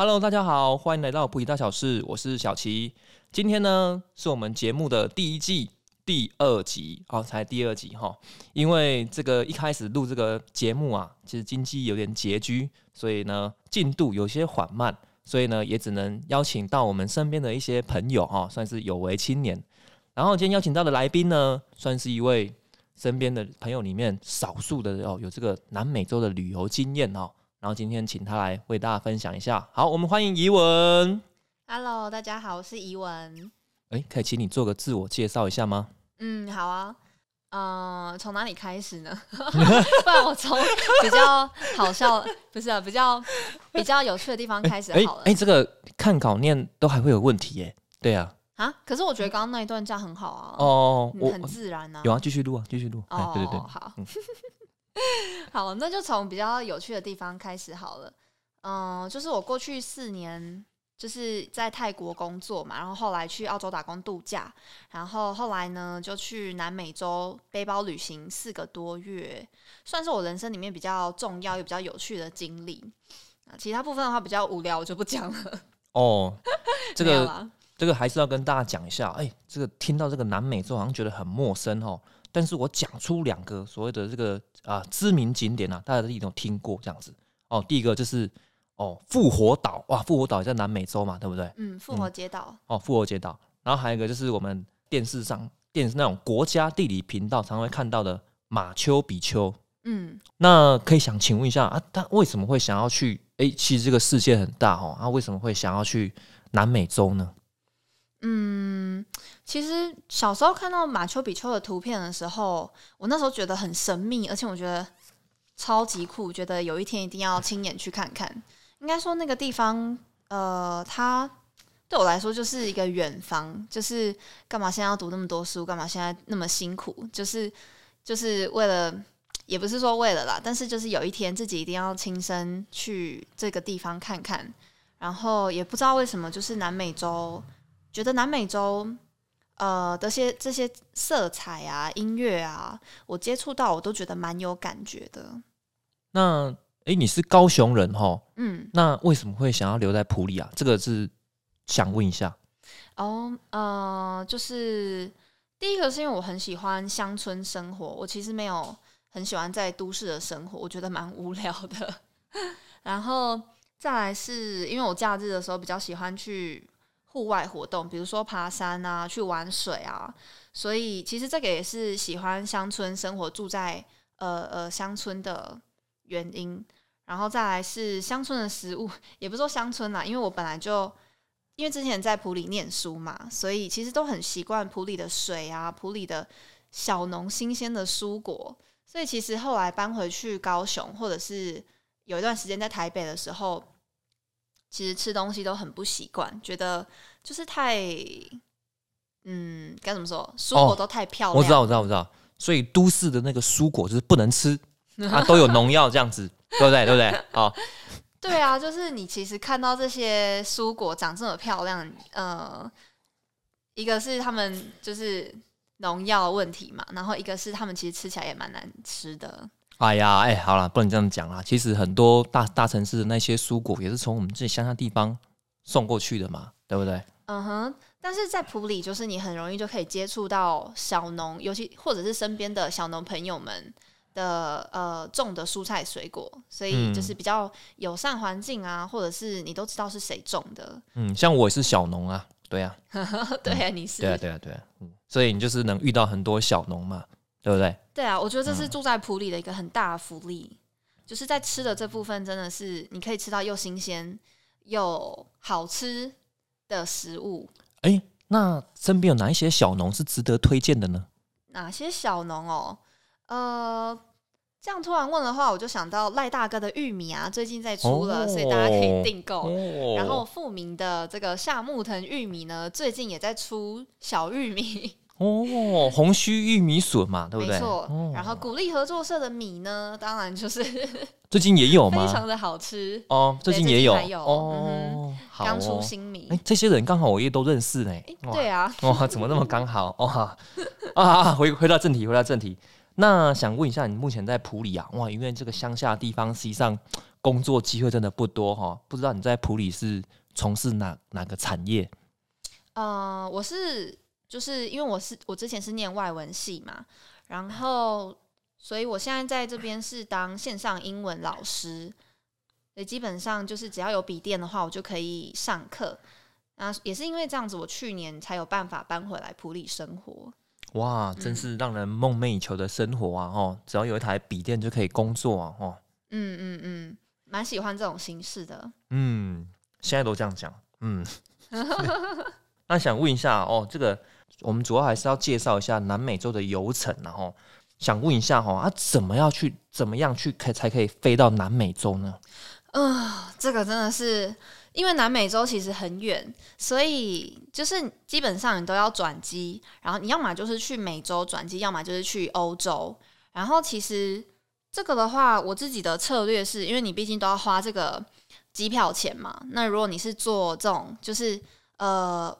Hello，大家好，欢迎来到普里大小事，我是小齐。今天呢，是我们节目的第一季第二集，哦，才第二集哈。因为这个一开始录这个节目啊，其实经济有点拮据，所以呢，进度有些缓慢，所以呢，也只能邀请到我们身边的一些朋友哈，算是有为青年。然后今天邀请到的来宾呢，算是一位身边的朋友里面少数的哦，有这个南美洲的旅游经验哦。然后今天请他来为大家分享一下。好，我们欢迎怡文。Hello，大家好，我是怡文。哎，可以请你做个自我介绍一下吗？嗯，好啊。呃，从哪里开始呢？不然我从比较好笑，不是啊，比较比较有趣的地方开始哎好了。哎，这个看稿念都还会有问题耶。对啊，啊，可是我觉得刚刚那一段这样很好啊，哦，很自然啊。有啊，继续录啊，继续录。哎，哦，对对对，好嗯，好，那就从比较有趣的地方开始好了。嗯、就是我过去四年就是在泰国工作嘛，然后后来去澳洲打工度假，然后后来呢就去南美洲背包旅行四个多月，算是我人生里面比较重要又比较有趣的经历。啊，其他部分的话比较无聊，我就不讲了。哦，这个这个还是要跟大家讲一下。哎，这个听到这个南美洲好像觉得很陌生哦，但是我讲出两个所谓的这个啊知名景点啊，大家一定有听过这样子。哦，第一个就是哦复活岛，哇，复活岛也在南美洲嘛，对不对？嗯，复活节岛，哦，复活节岛，然后还有一个就是我们电视上电视那种国家地理频道常常会看到的马丘比丘。嗯那可以想请问一下啊，他为什么会想要去？诶，其实这个世界很大哦，他、为什么会想要去南美洲呢？嗯，其实小时候看到马丘比丘的图片的时候，我那时候觉得很神秘，而且我觉得超级酷，觉得有一天一定要亲眼去看看。应该说那个地方，呃，它对我来说就是一个远方，就是干嘛现在要读那么多书，干嘛现在那么辛苦，就是就是为了。也不是说为了啦，但是就是有一天自己一定要亲身去这个地方看看，然后也不知道为什么，就是南美洲觉得南美洲呃的些这些色彩啊、音乐啊，我接触到我都觉得蛮有感觉的。那诶，你是高雄人哈？嗯，那为什么会想要留在普里啊？这个是想问一下。哦，呃，就是第一个是因为我很喜欢乡村生活，我其实没有很喜欢在都市的生活，我觉得蛮无聊的。然后再来是因为我假日的时候比较喜欢去户外活动，比如说爬山啊、去玩水啊，所以其实这个也是喜欢乡村生活、住在呃呃乡村的原因。然后再来是乡村的食物，也不是说乡村啦，因为我本来就因为之前在普里念书嘛，所以其实都很习惯普里的水啊，普里的小农新鲜的蔬果。所以其实后来搬回去高雄，或者是有一段时间在台北的时候，其实吃东西都很不习惯，觉得就是太，嗯，该怎么说，蔬果哦都太漂亮。我知道，我知道，我知道。所以都市的那个蔬果就是不能吃啊，都有农药这样子，对不对？对不对？好，对啊，就是你其实看到这些蔬果长这么漂亮，呃，一个是他们就是农药的问题嘛，然后一个是他们其实吃起来也蛮难吃的。哎呀，哎，好了，不能这样讲啦。其实很多大大城市的那些蔬果也是从我们自己乡下地方送过去的嘛，对不对？嗯哼，但是在普里，就是你很容易就可以接触到小农，尤其或者是身边的小农朋友们的呃种的蔬菜水果，所以就是比较友善环境啊，或者是你都知道是谁种的。嗯，像我也是小农啊，对啊，对啊，你是对啊，对啊，对啊，嗯，所以你就是能遇到很多小农嘛，对不对？对啊，我觉得这是嗯住在普里的一个很大的福利，就是在吃的这部分，真的是你可以吃到又新鲜又好吃的食物。哎，那身边有哪一些小农是值得推荐的呢？哪些小农哦？呃，这样突然问的话，我就想到赖大哥的玉米啊，最近在出了，哦所以大家可以订购。哦然后富民的这个夏木藤玉米呢，最近也在出小玉米，哦，红须玉米笋嘛，对不对？没错。哦然后鼓励合作社的米呢，当然就是最近也有非？常的好吃，哦，最近也有哦，刚出哦。新米。哎，这些人刚好我也都认识呢。对啊，哇，怎么那么刚好？哇啊！回回到正题，回到正题。那想问一下，你目前在普里啊？哇，因为这个乡下地方实际上工作机会真的不多哈。不知道你在普里是从事哪哪个产业？呃，我是就是因为我是我之前是念外文系嘛，然后所以我现在在这边是当线上英文老师，所以基本上就是只要有笔电的话，我就可以上课。啊，也是因为这样子，我去年才有办法搬回来普里生活。哇，真是让人梦寐以求的生活啊！哦，只要有一台笔电就可以工作啊！哦，嗯嗯嗯，蛮喜欢这种形式的。嗯，现在都这样讲。嗯，那想问一下哦，这个我们主要还是要介绍一下南美洲的游程，然后想问一下哈，啊，怎么样去怎么样去可才可以飞到南美洲呢？啊，这个真的是。因为南美洲其实很远，所以就是基本上你都要转机，然后你要么就是去美洲转机，要么就是去欧洲。然后其实这个的话，我自己的策略是因为你毕竟都要花这个机票钱嘛。那如果你是做这种，就是呃，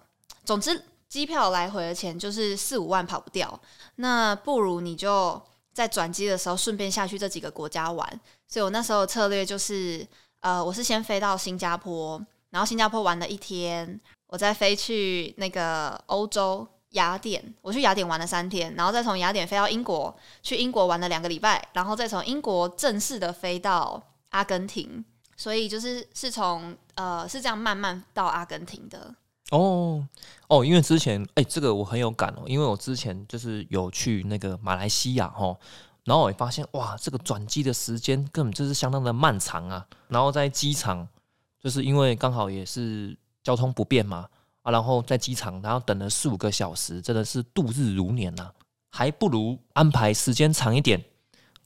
总之机票来回的钱就是四五万跑不掉，那不如你就在转机的时候顺便下去这几个国家玩。所以我那时候的策略就是。呃，我是先飞到新加坡，然后新加坡玩了一天，我再飞去那个欧洲雅典，我去雅典玩了三天，然后再从雅典飞到英国，去英国玩了两个礼拜，然后再从英国正式的飞到阿根廷，所以就是是从呃是这样慢慢到阿根廷的。哦哦，因为之前哎，这个我很有感哦，因为我之前就是有去那个马来西亚哈。然后我也发现，哇，这个转机的时间根本就是相当的漫长啊！然后在机场，就是因为刚好也是交通不便嘛，啊，然后在机场，然后等了四五个小时，真的是度日如年呐！还不如安排时间长一点，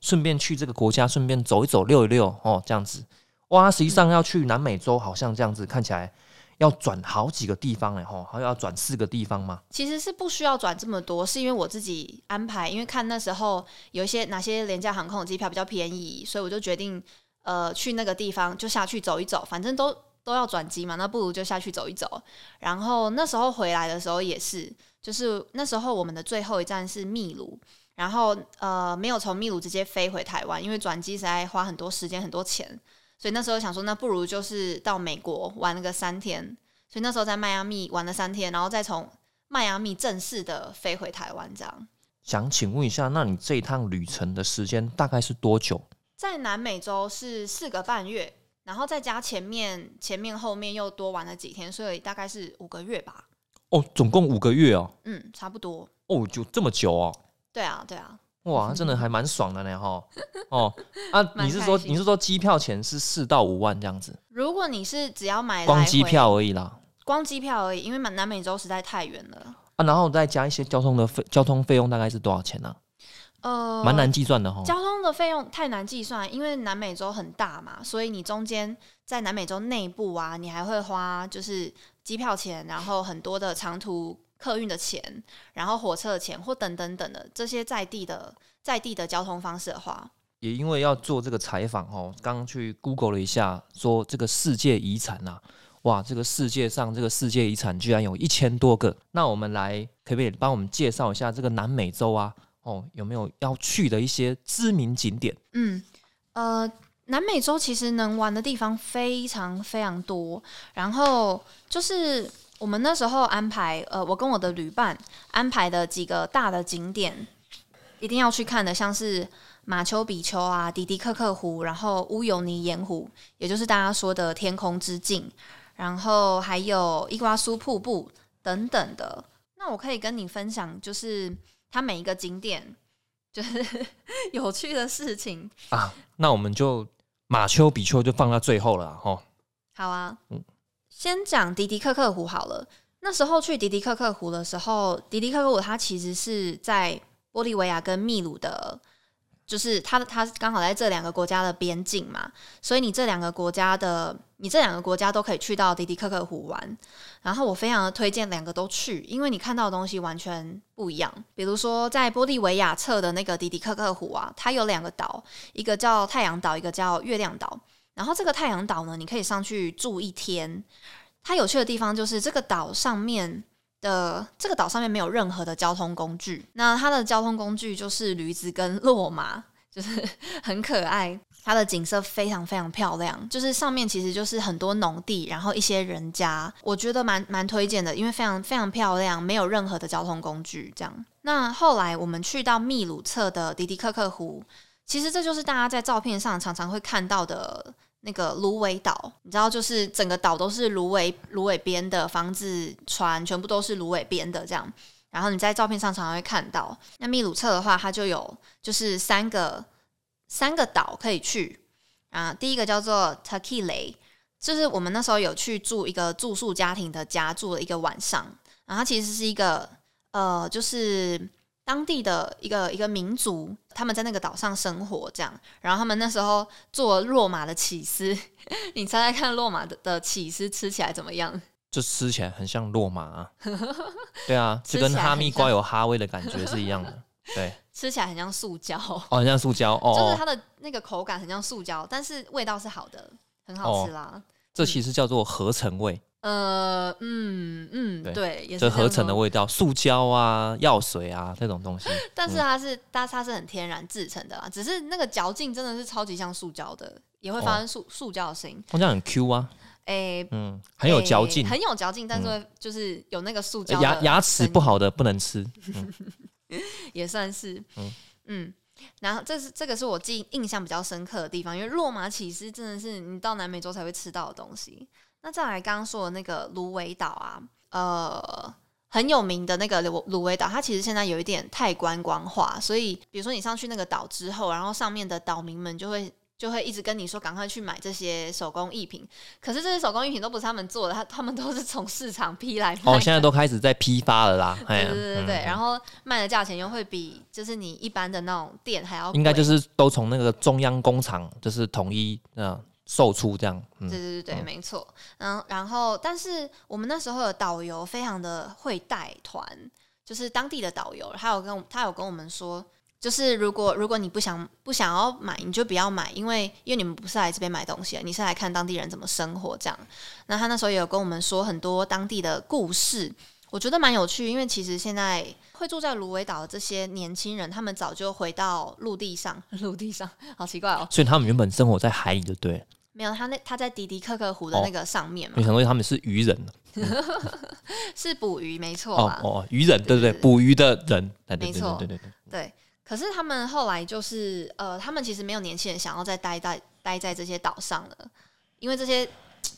顺便去这个国家，顺便走一走、溜一溜哦，这样子。哇，实际上要去南美洲，好像这样子看起来。要转好几个地方嘞吼，还要转四个地方吗？其实是不需要转这么多，是因为我自己安排，因为看那时候有一些哪些廉价航空的机票比较便宜，所以我就决定呃去那个地方就下去走一走，反正都 都要转机嘛，那不如就下去走一走。然后那时候回来的时候也是，就是那时候我们的最后一站是秘鲁，然后呃没有从秘鲁直接飞回台湾，因为转机实在花很多时间很多钱。所以那时候想说，那不如就是到美国玩了个三天。所以那时候在迈阿密玩了三天，然后再从迈阿密正式的飞回台湾。这样，想请问一下，那你这一趟旅程的时间大概是多久？在南美洲是四个半月，然后再加前面前面后面又多玩了几天，所以大概是五个月吧。哦，总共五个月哦。嗯，差不多。哦，就这么久哦。对啊，对啊。哇，真的还蛮爽的呢，哈哦啊！你是说你是说机票钱是四到五万这样子？如果你是只要买光机票而已啦，光机票而已，因为南南美洲实在太远了啊。然后再加一些交通的费，交通费用大概是多少钱呢？呃，蛮难计算的哈。交通的费用太难计算，因为南美洲很大嘛，所以你中间在南美洲内部啊，你还会花就是机票钱，然后很多的长途。客运的钱，然后火车的钱，或等等等的这些在地的在地的交通方式的话，也因为要做这个采访哦，刚刚去 Google 了一下，说这个世界遗产呐，哇，这个世界上这个世界遗产居然有一千多个。那我们来可不可以帮我们介绍一下这个南美洲啊？哦，有没有要去的一些知名景点？嗯，呃，南美洲其实能玩的地方非常非常多，然后就是。我们那时候安排，呃，我跟我的旅伴安排的几个大的景点，一定要去看的，像是马丘比丘啊、迪迪克克湖，然后乌尤尼盐湖，也就是大家说的天空之镜，然后还有伊瓜苏瀑布等等的。那我可以跟你分享，就是它每一个景点就是有趣的事情啊。那我们就马丘比丘就放到最后了，哈。好啊，嗯。先讲迪迪克克湖好了。那时候去迪迪克克湖的时候，迪迪克克湖它其实是在玻利维亚跟秘鲁的，就是它它刚好在这两个国家的边境嘛，所以你这两个国家的你这两个国家都可以去到迪迪克克湖玩。然后我非常的推荐两个都去，因为你看到的东西完全不一样。比如说在玻利维亚侧的那个迪迪克克湖啊，它有两个岛，一个叫太阳岛，一个叫月亮岛。然后这个太阳岛呢，你可以上去住一天。它有趣的地方就是这个岛上面的这个岛上面没有任何的交通工具。那它的交通工具就是驴子跟骆马，就是 很可爱。它的景色非常非常漂亮，就是上面其实就是很多农地，然后一些人家，我觉得蛮蛮推荐的，因为非常非常漂亮，没有任何的交通工具。这样，那后来我们去到秘鲁侧的迪迪克克湖，其实这就是大家在照片上常常会看到的那个芦苇岛。你知道，就是整个岛都是芦苇芦苇编的，房子、船全部都是芦苇编的这样。然后你在照片上常常会看到。那秘鲁侧的话，它就有就是三个。三个岛可以去啊，第一个叫做 t a k i l e 就是我们那时候有去住一个住宿家庭的家，住了一个晚上。然后它其实是一个呃，就是当地的一个一个民族，他们在那个岛上生活这样。然后他们那时候做落马的起司，你猜猜看，落马的的起司吃起来怎么样？就吃起来很像洛马，对啊，就跟哈密瓜有哈味的感觉是一样的，对。吃起来很像塑胶，哦，很像塑胶，哦，就是它的那个口感很像塑胶，但是味道是好的，很好吃啦。这其实叫做合成味。呃，嗯嗯，对，也是合成的味道，塑胶啊、药水啊这种东西。但是它是，但是它是很天然制成的啦，只是那个嚼劲真的是超级像塑胶的，也会发生塑塑胶的声音。这样很 Q 啊，哎，嗯，很有嚼劲，很有嚼劲，但是就是有那个塑胶牙牙齿不好的不能吃。也算是，嗯，然后这是这个是我记印象比较深刻的地方，因为落马起司真的是你到南美洲才会吃到的东西。那再来刚刚说的那个芦苇岛啊，呃，很有名的那个芦芦苇岛，它其实现在有一点太观光化，所以比如说你上去那个岛之后，然后上面的岛民们就会。就会一直跟你说赶快去买这些手工艺品，可是这些手工艺品都不是他们做的，他他们都是从市场批来。哦，现在都开始在批发了啦。对对对对，然后卖的价钱又会比就是你一般的那种店还要。应该就是都从那个中央工厂就是统一嗯售出这样。对对对对，没错。嗯，然后但是我们那时候的导游非常的会带团，就是当地的导游，他有跟他有跟我们说。就是如果如果你不想不想要买，你就不要买，因为因为你们不是来这边买东西，你是来看当地人怎么生活这样。那他那时候也有跟我们说很多当地的故事，我觉得蛮有趣。因为其实现在会住在芦苇岛的这些年轻人，他们早就回到陆地上，陆地上好奇怪哦。所以他们原本生活在海里，就对。没有，他那他在迪迪克克湖的那个上面嘛。你想说他们是渔人？是捕鱼，没错。哦哦，渔人，对对对，捕鱼的人，没错，对对对对。可是他们后来就是，呃，他们其实没有年轻人想要再待在待在这些岛上了，因为这些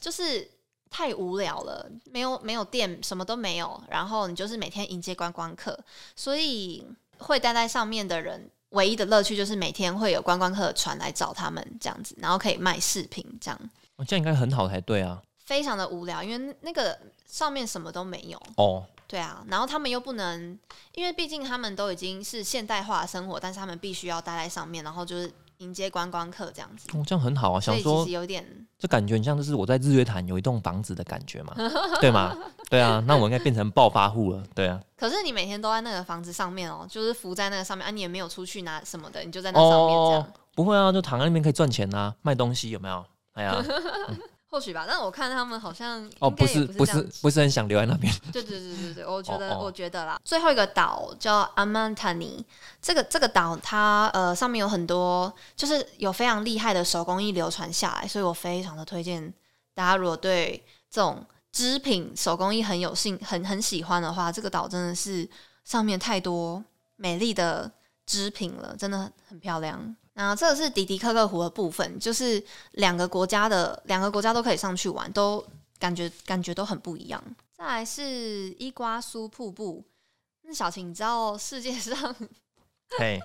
就是太无聊了，没有没有店，什么都没有，然后你就是每天迎接观光客，所以会待在上面的人，唯一的乐趣就是每天会有观光客的船来找他们这样子，然后可以卖饰品这样。哦，这样应该很好才对啊。非常的无聊，因为那个上面什么都没有。哦。对啊，然后他们又不能，因为毕竟他们都已经是现代化生活，但是他们必须要待在上面，然后就是迎接观光客这样子。哦，这样很好啊，想说有点，就感觉很像就是我在日月潭有一栋房子的感觉嘛，对吗？对啊，那我应该变成暴发户了，对啊。可是你每天都在那个房子上面哦，就是浮在那个上面啊，你也没有出去拿什么的，你就在那上面这样。不会啊，就躺在那边可以赚钱啊，卖东西有没有？哎呀。或许吧，但我看他们好像哦，不是不是不是很想留在那边。对对对对对，我觉得我觉得啦，最后一个岛叫阿曼塔尼，这个这个岛它呃上面有很多，就是有非常厉害的手工艺流传下来，所以我非常的推荐大家，如果对这种织品手工艺很有兴很很喜欢的话，这个岛真的是上面太多美丽的织品了，真的很漂亮。那这个是迪迪克克湖的部分，就是两个国家的两个国家都可以上去玩，都感觉感觉都很不一样。再来是伊瓜苏瀑布，那小晴，你知道世界上，嘿，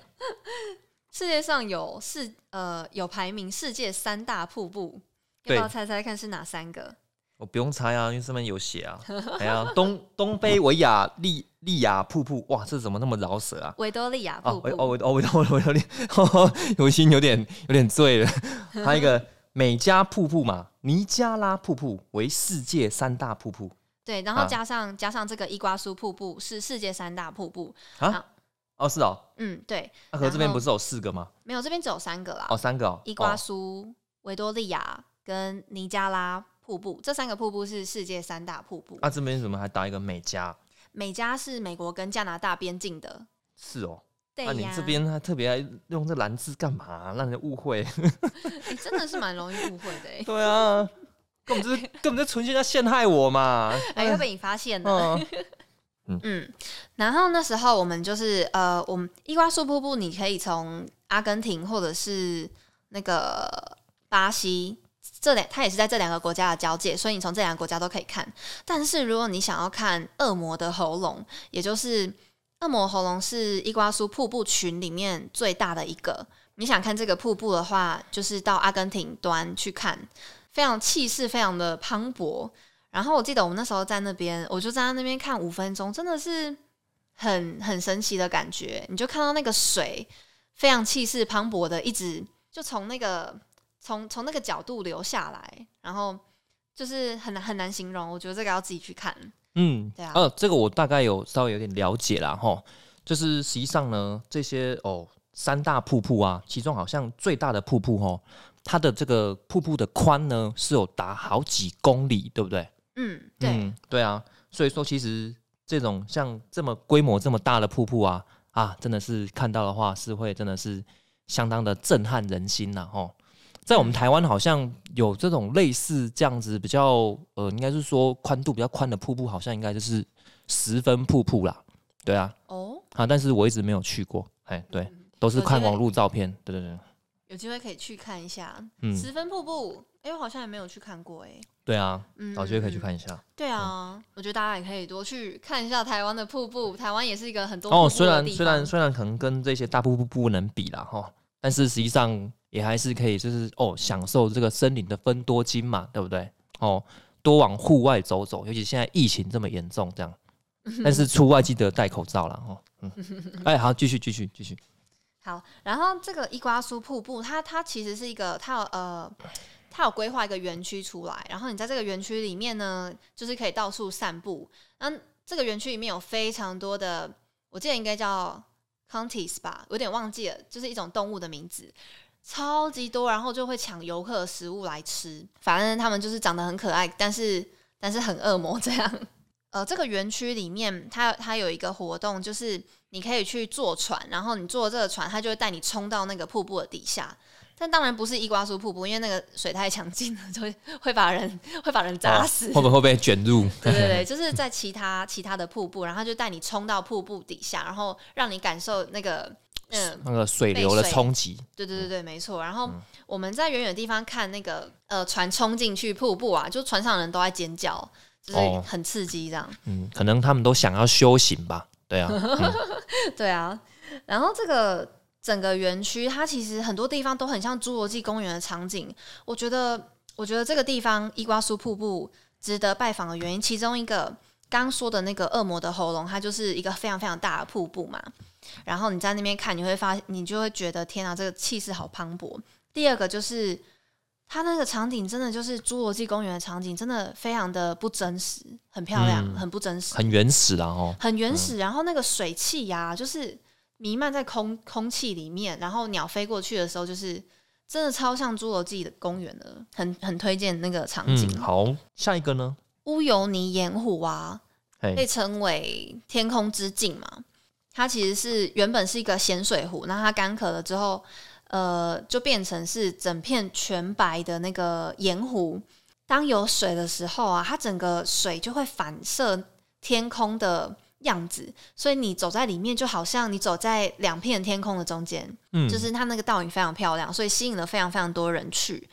世界上有世呃有排名世界三大瀑布，要不要猜猜看是哪三个？我不用猜啊，因为上面有写啊。哎呀，东东非维亚利利亚瀑布，哇，这怎么那么饶舌啊？维多利亚瀑布，哦维哦维多维多利，有心有点有点醉了。还有一个 美加瀑布嘛，尼加拉瀑布为世界三大瀑布。对，然后加上加上这个伊瓜苏瀑布是世界三大瀑布啊？哦，是哦，嗯，对。那和这边不是有四个吗？没有，这边只有三个啦。哦，三个哦，伊瓜苏、维多利亚跟尼加拉。瀑布这三个瀑布是世界三大瀑布。那这边怎么还搭一个美加？美加是美国跟加拿大边境的。是哦。对呀，这边还特别爱用这蓝字干嘛？让人误会。你真的是蛮容易误会的哎，对啊，根本就是 根本就纯粹在陷害我嘛。哎，要被你发现了。嗯，嗯，然后那时候我们就是呃，我们伊瓜苏瀑布，你可以从阿根廷或者是那个巴西这两，它也是在这两个国家的交界，所以你从这两个国家都可以看。但是如果你想要看恶魔的喉咙，也就是恶魔喉咙是伊瓜苏瀑布群里面最大的一个，你想看这个瀑布的话，就是到阿根廷端去看，非常气势非常的磅礴。然后我记得我们那时候在那边，我就站在那边看五分钟，真的是很很神奇的感觉。你就看到那个水非常气势磅礴的，一直就从那个从从那个角度留下来，然后就是很难很难形容。我觉得这个要自己去看。嗯，对啊呃，这个我大概有稍微有点了解啦，哈。就是实际上呢，这些哦三大瀑布啊，其中好像最大的瀑布哦，它的这个瀑布的宽呢是有达好几公里，对不对？嗯，对，嗯，对啊，所以说其实这种像这么规模这么大的瀑布啊，啊，真的是看到的话是会真的是相当的震撼人心呐，吼。在我们台湾好像有这种类似这样子比较呃，应该是说宽度比较宽的瀑布，好像应该就是十分瀑布啦，对啊，哦，啊，但是我一直没有去过，哎，对，都是看网络照片，对对对，有机会可以去看一下嗯，十分瀑布。哎，我好像也没有去看过哎。对啊，嗯，有机会可以去嗯。看一下。对啊，我觉得大家也可以多去看一下台湾的瀑布。台湾也是一个很多哦，瀑布虽然虽然虽然可能跟这些大瀑布不能比啦哈，但是实际上也还是可以，就是哦享受这个森林的分多金嘛，对不对？哦，多往户外走走，尤其现在疫情这么严重，这样，但是出外记得戴口罩啦。哦。嗯，哎，好，继续继续继续。好，然后这个伊瓜苏瀑布，它它其实是一个，它有呃，它有规划一个园区出来，然后你在这个园区里面呢，就是可以到处散步。嗯这个园区里面有非常多的，我记得应该叫 contis 吧，有点忘记了，就是一种动物的名字，超级多，然后就会抢游客的食物来吃。反正他们就是长得很可爱，但是但是很恶魔这样。呃，这个园区里面，它它有一个活动，就是你可以去坐船，然后你坐这个船，它就会带你冲到那个瀑布的底下。但当然不是伊瓜苏瀑布，因为那个水太强劲了，就会 会把人会把人砸死。会不会会被卷入？对对对，就是在其他其他的瀑布，然后就带你冲到瀑布底下，然后让你感受那个嗯，那个水流的冲击。对对对对，没错。然后嗯我们在远远的地方看那个呃船冲进去瀑布啊，就船上的人都在尖叫，就是哦很刺激这样。嗯，可能他们都想要修行吧。对啊，嗯对啊，然后这个整个园区，它其实很多地方都很像侏罗纪公园的场景。我觉得，我觉得这个地方伊瓜苏瀑布值得拜访的原因，其中一个刚说的那个恶魔的喉咙，它就是一个非常非常大的瀑布嘛。然后你在那边看，你会发，你就会觉得天啊，这个气势好磅礴。第二个就是它那个场景真的就是侏罗纪公园的场景，真的非常的不真实，很漂亮，嗯很不真实。很原始啦哦。很原始，然后那个水汽呀、就是弥漫在空空气里面，然后鸟飞过去的时候，就是真的超像侏罗纪的公园的，很很推荐那个场景。嗯，好，下一个呢？乌尤尼盐湖啊，哎被称为天空之镜嘛，它其实是原本是一个咸水湖，那它干涸了之后，呃，就变成是整片全白的那个盐湖。当有水的时候啊，它整个水就会反射天空的样子，所以你走在里面就好像你走在两片天空的中间，嗯，就是它那个倒影非常漂亮，所以吸引了非常非常多人去。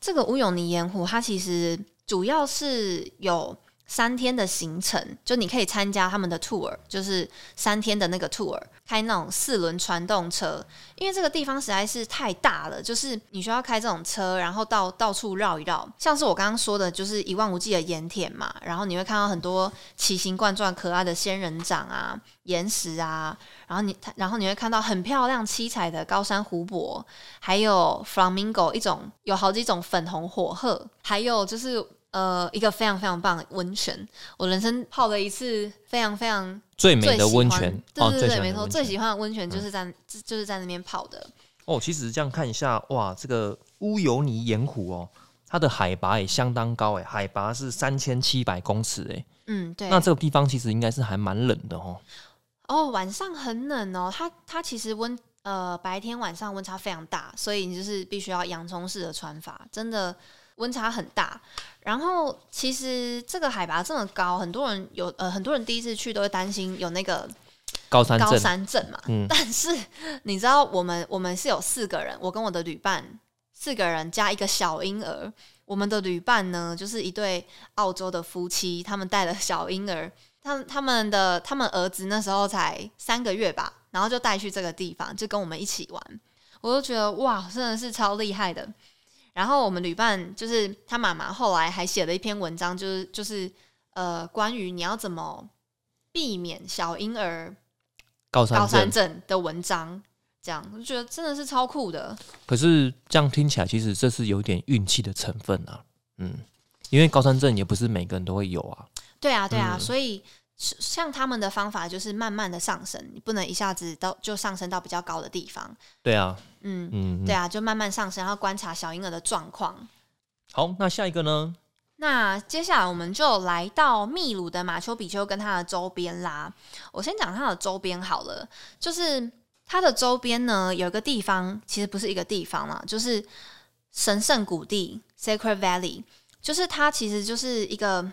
这个乌永尼盐湖，它其实主要是有三天的行程，就你可以参加他们的 tour，就是三天的那个 tour，开那种四轮传动车。因为这个地方实在是太大了，就是你需要开这种车，然后到到处绕一绕。像是我刚刚说的，就是一望无际的盐田嘛，然后你会看到很多奇形怪状、可爱的仙人掌啊、岩石啊，然后你然后你会看到很漂亮、七彩的高山湖泊，还有 flamingo 一种有好几种粉红火鹤，还有就是呃一个非常非常棒的温泉。我人生泡了一次非常非常最美的温泉哦，对对对，没错，最喜欢的温泉就是在、就就是在那边泡的。哦，其实这样看一下，哇，这个乌尤尼盐湖哦，它的海拔也相当高哎，海拔是三千七百公尺哎，嗯，对，那这个地方其实应该是还蛮冷的哦。哦，晚上很冷哦，它它其实温呃白天晚上温差非常大，所以你就是必须要洋葱式的穿法，真的温差很大。然后其实这个海拔这么高，很多人有呃很多人第一次去都会担心有那个高高山高，山症嘛。嗯但是你知道我们我们是有四个人，我跟我的旅伴四个人加一个小婴儿。我们的旅伴呢，就是一对澳洲的夫妻，他们带了小婴儿，他们他们的他们儿子那时候才三个月吧，然后就带去这个地方，就跟我们一起玩。我就觉得哇，真的是超厉害的。然后我们旅伴就是他妈妈，后来还写了一篇文章，就是就是呃，关于你要怎么避免小婴儿高山高山症。的文章，这样我就觉得真的是超酷的。可是这样听起来，其实这是有点运气的成分啊。嗯，因为高山症也不是每个人都会有啊。对啊，对啊，嗯所以是像他们的方法就是慢慢的上升，你不能一下子到就上升到比较高的地方。对啊，嗯，嗯，对啊，就慢慢上升，然后观察小婴儿的状况。好，那下一个呢？那接下来我们就来到秘鲁的马丘比丘跟它的周边啦。我先讲它的周边好了，就是它的周边呢有一个地方，其实不是一个地方啦，就是神圣谷地 （Sacred Valley），就是它其实就是一个，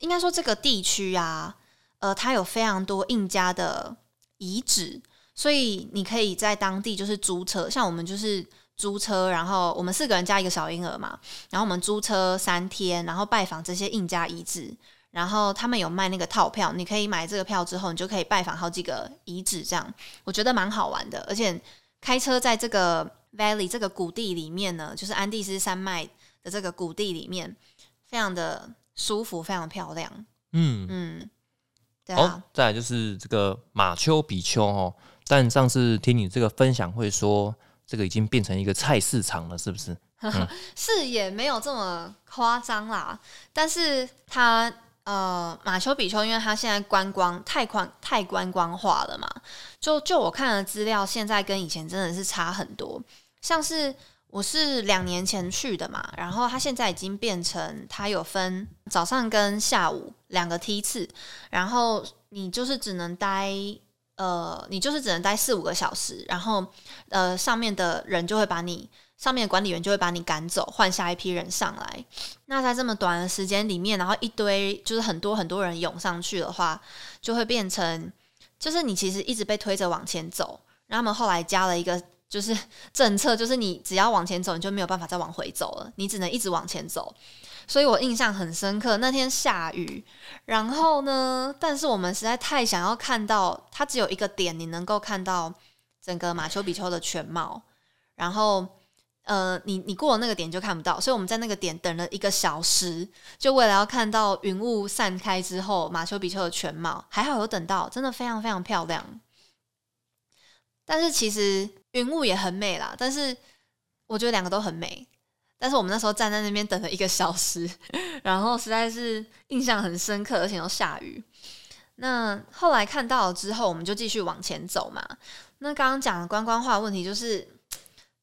应该说这个地区啊，呃，它有非常多印加的遗址，所以你可以在当地就是租车，像我们就是租车，然后我们四个人加一个小婴儿嘛，然后我们租车三天，然后拜访这些印加遗址，然后他们有卖那个套票，你可以买这个票之后，你就可以拜访好几个遗址，这样我觉得蛮好玩的。而且开车在这个 valley 这个谷地里面呢，就是安第斯山脉的这个谷地里面，非常的舒服，非常漂亮。嗯，嗯，对好、啊，再来就是这个马丘比丘哦。但上次听你这个分享会说，这个已经变成一个菜市场了，是不是？是也没有这么夸张啦，但是它呃马丘比丘，因为它现在观光太观太观光化了嘛，就就我看的资料，现在跟以前真的是差很多。像是我是两年前去的嘛，然后它现在已经变成它有分早上跟下午两个梯次，然后你就是只能待。呃，你就是只能待四五个小时，然后呃，上面的人就会把你上面管理员就会把你赶走，换下一批人上来。那在这么短的时间里面，然后一堆就是很多很多人涌上去的话，就会变成就是你其实一直被推着往前走。然后他们后来加了一个就是 政策，就是你只要往前走，你就没有办法再往回走了，你只能一直往前走。所以我印象很深刻，那天下雨，然后呢，但是我们实在太想要看到，它只有一个点，你能够看到整个马丘比丘的全貌，然后呃，你你过了那个点就看不到，所以我们在那个点等了一个小时，就为了要看到云雾散开之后马丘比丘的全貌。还好有等到，真的非常非常漂亮。但是其实云雾也很美啦，但是我觉得两个都很美。但是我们那时候站在那边等了一个小时，然后实在是印象很深刻，而且又下雨。那后来看到了之后，我们就继续往前走嘛。那刚刚讲的观光化问题就是，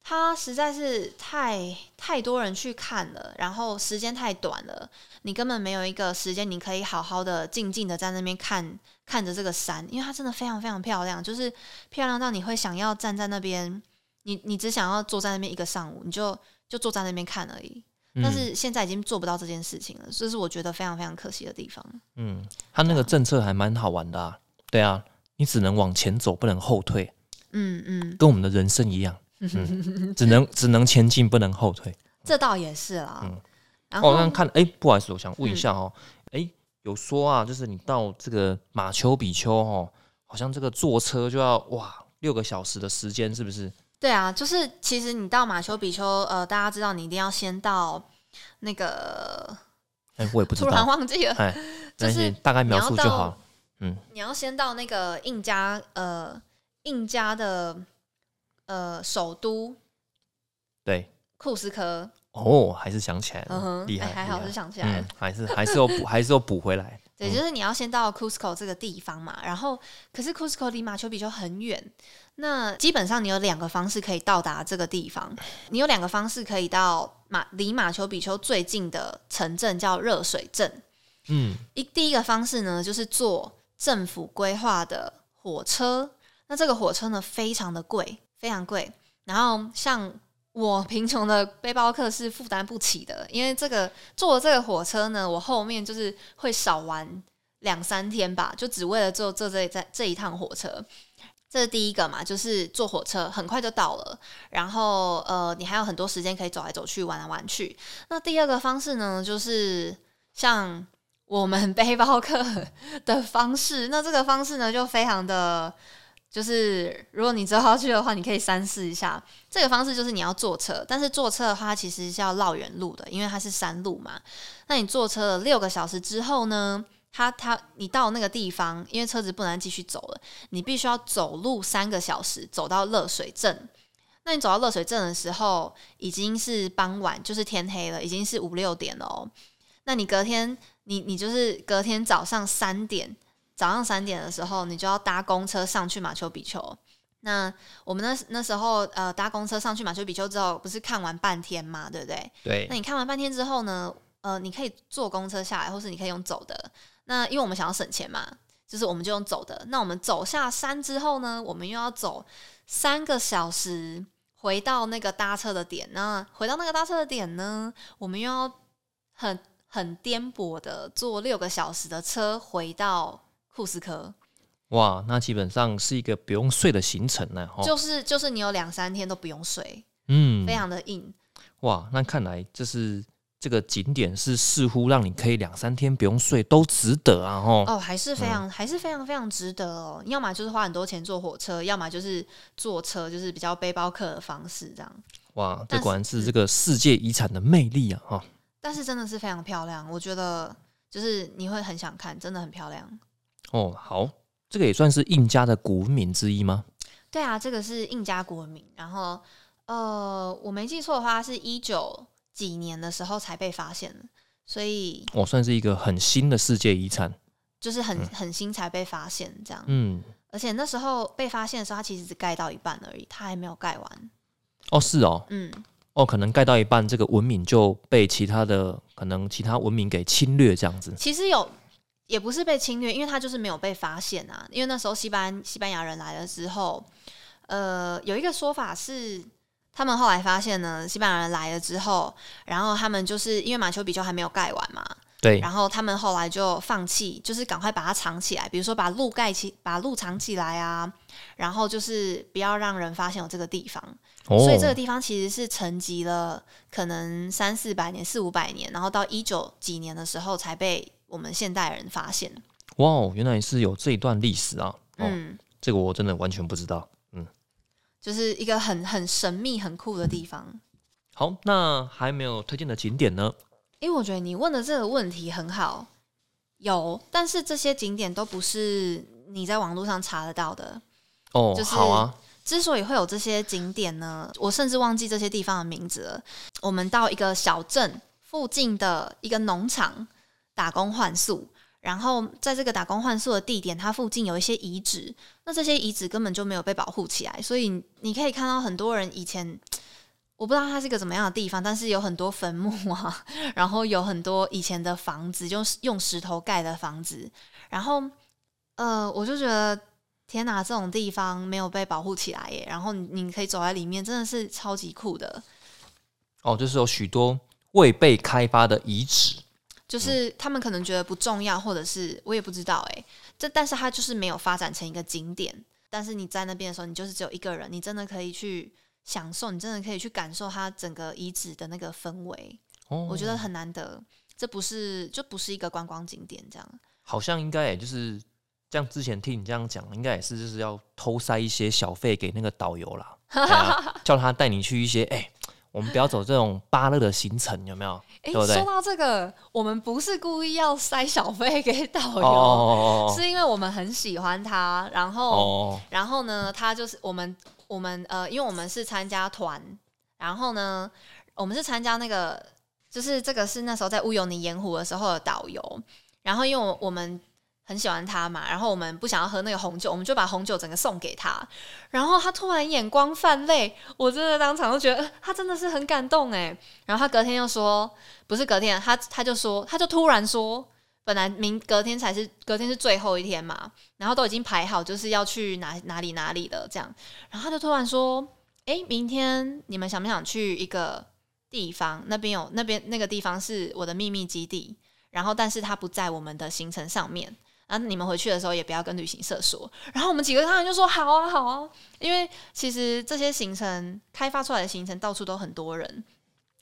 它实在是太太多人去看了，然后时间太短了，你根本没有一个时间你可以好好的静静的在那边看看着这个山，因为它真的非常非常漂亮，就是漂亮到你会想要站在那边，你你只想要坐在那边一个上午，你就就坐在那边看而已。但是现在已经做不到这件事情了，这是我觉得非常非常可惜的地方。嗯，他那个政策还蛮好玩的啊。对啊，你只能往前走，不能后退，嗯嗯，跟我们的人生一样，嗯、只能只能前进，不能后退。这倒也是啦。嗯然后我刚刚看，哎、不好意思，我想问一下哦，哎、有说啊，就是你到这个马丘比丘哦，好像这个坐车就要哇六个小时的时间，是不是？对啊，就是其实你到马丘比丘，呃，大家知道你一定要先到那个，哎、我也不知道突然，忘记了，就是是大概描述就好。嗯，你要先到那个印加，呃，印加的呃首都对，库斯科，哦，还是想起来了，厉害，哎还好是想起来了嗯，还是还是有补，还是有补回来。对，就是你要先到 Cusco 这个地方嘛，然后可是 Cusco 离马丘比丘很远，那基本上你有两个方式可以到达这个地方，你有两个方式可以到马离马丘比丘最近的城镇叫热水镇。嗯，一第一个方式呢，就是坐政府规划的火车。那这个火车呢，非常的贵，非常贵。然后像我贫穷的背包客是负担不起的，因为这个坐这个火车呢，我后面就是会少玩两三天吧，就只为了坐坐这这这一趟火车。这是第一个嘛，就是坐火车很快就到了，然后呃，你还有很多时间可以走来走去、玩来玩去。那第二个方式呢，就是像我们 背包客的方式，那这个方式呢，就非常的，就是如果你之后要去的话，你可以三试一下。这个方式就是你要坐车，但是坐车的话，其实是要绕远路的，因为它是山路嘛。那你坐车了六个小时之后呢？他他，你到那个地方，因为车子不能继续走了，你必须要走路三个小时走到乐水镇。那你走到乐水镇的时候，已经是傍晚，就是天黑了，已经是五六点了哦。那你隔天，你你就是隔天早上三点，早上三点的时候，你就要搭公车上去马丘比丘。那我们那那时候呃搭公车上去马丘比丘之后，不是看完半天嘛，对不对？对。那你看完半天之后呢？呃，你可以坐公车下来，或是你可以用走的。那因为我们想要省钱嘛，就是我们就用走的。那我们走下山之后呢，我们又要走三个小时回到那个搭车的点。那回到那个搭车的点呢，我们又要很很颠簸的坐六个小时的车回到库斯科。哇，那基本上是一个不用睡的行程呢。就是就是你有两三天都不用睡，嗯，非常的硬。哇，那看来就是。这个景点是似乎让你可以两三天不用睡都值得啊！吼哦，还是非常还是非常非常值得哦。要么就是花很多钱坐火车，要么就是坐车，就是比较背包客的方式这样。哇，这果然是这个世界遗产的魅力啊！哈，但是真的是非常漂亮，我觉得就是你会很想看，真的很漂亮。哦，好，这个也算是印加的古文明之一吗？对啊，这个是印加古文明。然后呃，我没记错的话，是一九。几年的时候才被发现的，所以我算是一个很新的世界遗产，就是很很新才被发现这样。嗯，而且那时候被发现的时候，它其实只盖到一半而已，它还没有盖完。哦，是哦，嗯，哦，可能盖到一半，这个文明就被其他的可能其他文明给侵略这样子。其实有也不是被侵略，因为他就是没有被发现啊。因为那时候西班西班牙人来了之后，呃，有一个说法是。他们后来发现呢，西班牙人来了之后，然后他们就是因为马丘比丘还没有盖完嘛，对，然后他们后来就放弃，就是赶快把它藏起来，比如说把路盖起，把路藏起来啊，然后就是不要让人发现有这个地方。所以这个地方其实是沉积了可能三四百年、四五百年，然后到一九几年的时候才被我们现代人发现。哇哦，原来是有这一段历史啊！嗯，这个我真的完全不知道。嗯就是一个很很神秘、很酷的地方。好，那还没有推荐的景点呢？因为我觉得你问的这个问题很好，有，但是这些景点都不是你在网络上查得到的。哦，好啊。之所以会有这些景点呢，我甚至忘记这些地方的名字了。我们到一个小镇附近的一个农场打工换宿。然后在这个打工换宿的地点，它附近有一些遗址，那这些遗址根本就没有被保护起来，所以你可以看到很多人以前，我不知道它是个怎么样的地方，但是有很多坟墓啊，然后有很多以前的房子，就是用石头盖的房子，然后呃，我就觉得天哪，这种地方没有被保护起来耶，然后你你可以走在里面，真的是超级酷的。哦，就是有许多未被开发的遗址。就是他们可能觉得不重要，或者是我也不知道哎，这但是它就是没有发展成一个景点。但是你在那边的时候，你就是只有一个人，你真的可以去享受，你真的可以去感受它整个遗址的那个氛围。哦，我觉得很难得，这不是就不是一个观光景点这样。好像应该也就是这样。之前听你这样讲，应该也是就是要偷塞一些小费给那个导游啦，叫他带你去一些哎。我们不要走这种巴乐的行程，有没有？哎，说到这个，我们不是故意要塞小费给导游，是因为我们很喜欢他。然后，然后呢，他就是我们，我们呃，因为我们是参加团，然后呢，我们是参加那个，就是这个是那时候在乌尤尼盐湖的时候的导游。然后，因为我我们。很喜欢他嘛，然后我们不想要喝那个红酒，我们就把红酒整个送给他。然后他突然眼光泛泪，我真的当场就觉得他真的是很感动哎。然后他隔天又说，不是隔天，他他就说，他就突然说，本来明隔天才是隔天是最后一天嘛，然后都已经排好就是要去哪哪里哪里的这样，然后他就突然说：“哎，明天你们想不想去一个地方？那边有那边那个地方是我的秘密基地，然后但是它不在我们的行程上面。”然后你们回去的时候也不要跟旅行社说。然后我们几个当然就说好啊，好啊，因为其实这些行程开发出来的行程到处都很多人。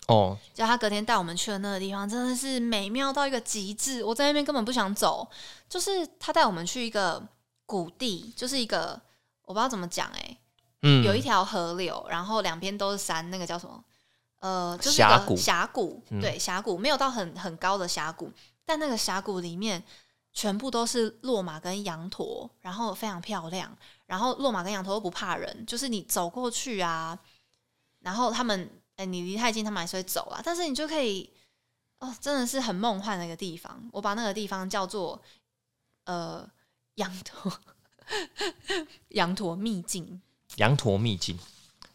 哦，就他隔天带我们去的那个地方，真的是美妙到一个极致。我在那边根本不想走。就是他带我们去一个谷地，就是一个我不知道怎么讲哎，嗯，有一条河流，然后两边都是山，那个叫什么？呃，就是峡谷，峡谷，对，峡谷没有到很很高的峡谷，但那个峡谷里面。全部都是骆马跟羊驼，然后非常漂亮。然后骆马跟羊驼都不怕人，就是你走过去啊，然后他们，哎，你离太近，他们还是会走啊。但是你就可以，哦，真的是很梦幻的一个地方。我把那个地方叫做，呃，羊驼，羊驼秘境。羊驼秘境，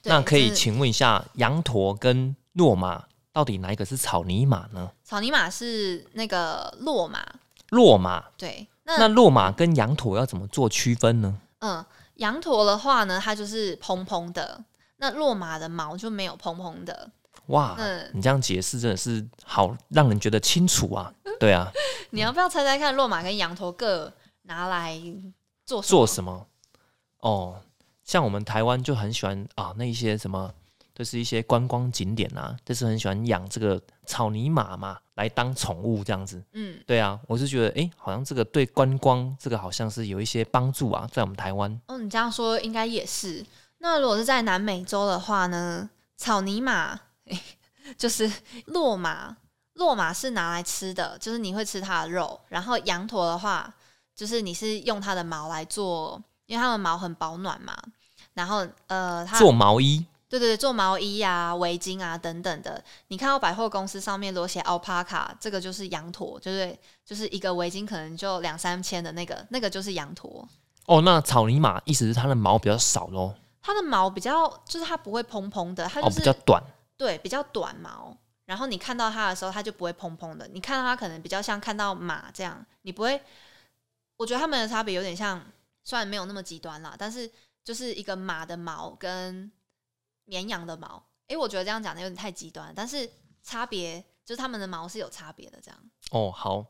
那可以请问一下，羊驼跟骆马到底哪一个是草泥马呢？草泥马是那个骆马。骆马对，那骆马跟羊驼要怎么做区分呢？嗯，羊驼的话呢，它就是蓬蓬的，那骆马的毛就没有蓬蓬的。哇，嗯你这样解释真的是好让人觉得清楚啊！对啊，你要不要猜猜看，骆马跟羊驼各拿来做做什么？哦，像我们台湾就很喜欢啊，那一些什么。就是一些观光景点啊，就是很喜欢养这个草泥马嘛，来当宠物这样子。嗯，对啊，我是觉得，哎，好像这个对观光这个好像是有一些帮助啊，在我们台湾。哦，你这样说应该也是。那如果是在南美洲的话呢，草泥马就是骆马，骆马是拿来吃的，就是你会吃它的肉。然后羊驼的话，就是你是用它的毛来做，因为它的毛很保暖嘛。然后呃，它做毛衣。对对对，做毛衣啊、围巾啊等等的，你看到百货公司上面都写 alpaca，这个就是羊驼，对不对？就是一个围巾可能就两三千的那个，那个就是羊驼。哦，那草泥马意思是它的毛比较少喽？它的毛比较，就是它不会蓬蓬的，它就是比较短。对，比较短毛。然后你看到它的时候，它就不会蓬蓬的。你看到它可能比较像看到马这样，你不会。我觉得它们的差别有点像，虽然没有那么极端啦，但是就是一个马的毛跟。绵羊的毛，哎，我觉得这样讲的有点太极端，但是差别就是它们的毛是有差别的，这样。哦，好，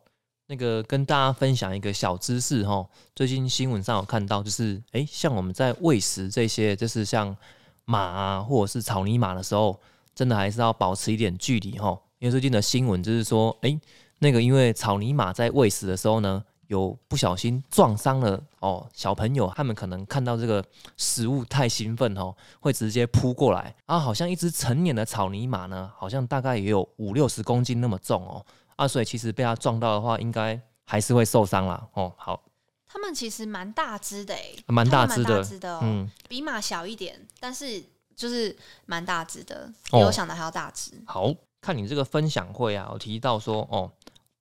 那个跟大家分享一个小知识哈，最近新闻上有看到，就是哎，像我们在喂食这些，就是像马啊或者是草泥马的时候，真的还是要保持一点距离哈，因为最近的新闻就是说，哎，那个因为草泥马在喂食的时候呢。有不小心撞伤了哦，小朋友他们可能看到这个食物太兴奋哦，会直接扑过来啊，好像一只成年的草泥马呢，好像大概也有五六十公斤那么重哦啊，所以其实被它撞到的话，应该还是会受伤啦哦。好，它们其实蛮大只的诶，蛮大只的，嗯，比马小一点，但是就是蛮大只的，比我想的还要大只。好看你这个分享会啊，我提到说哦，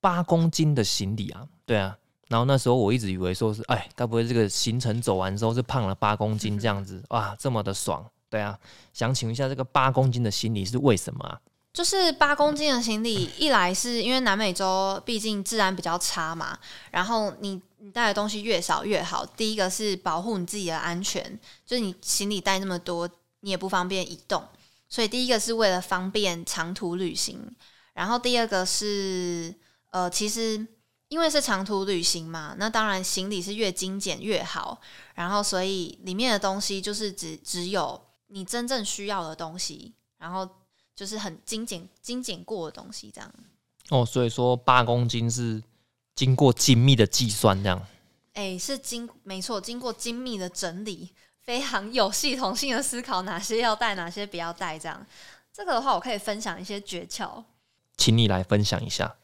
八公斤的行李啊，对啊。然后那时候我一直以为说是，哎，该不会这个行程走完之后是胖了八公斤这样子哇，这么的爽，对啊。想请问一下，这个八公斤的行李是为什么啊？就是八公斤的行李，一来是因为南美洲毕竟治安比较差嘛，然后你你带的东西越少越好。第一个是保护你自己的安全，就是你行李带那么多，你也不方便移动，所以第一个是为了方便长途旅行。然后第二个是，呃，其实。因为是长途旅行嘛，那当然行李是越精简越好。然后，所以里面的东西就是只只有你真正需要的东西，然后就是很精简、精简过的东西这样。哦，所以说八公斤是经过精密的计算这样。哎，是经没错，经过精密的整理，非常有系统性的思考哪些要带，哪些不要带这样。这个的话，我可以分享一些诀窍，请你来分享一下。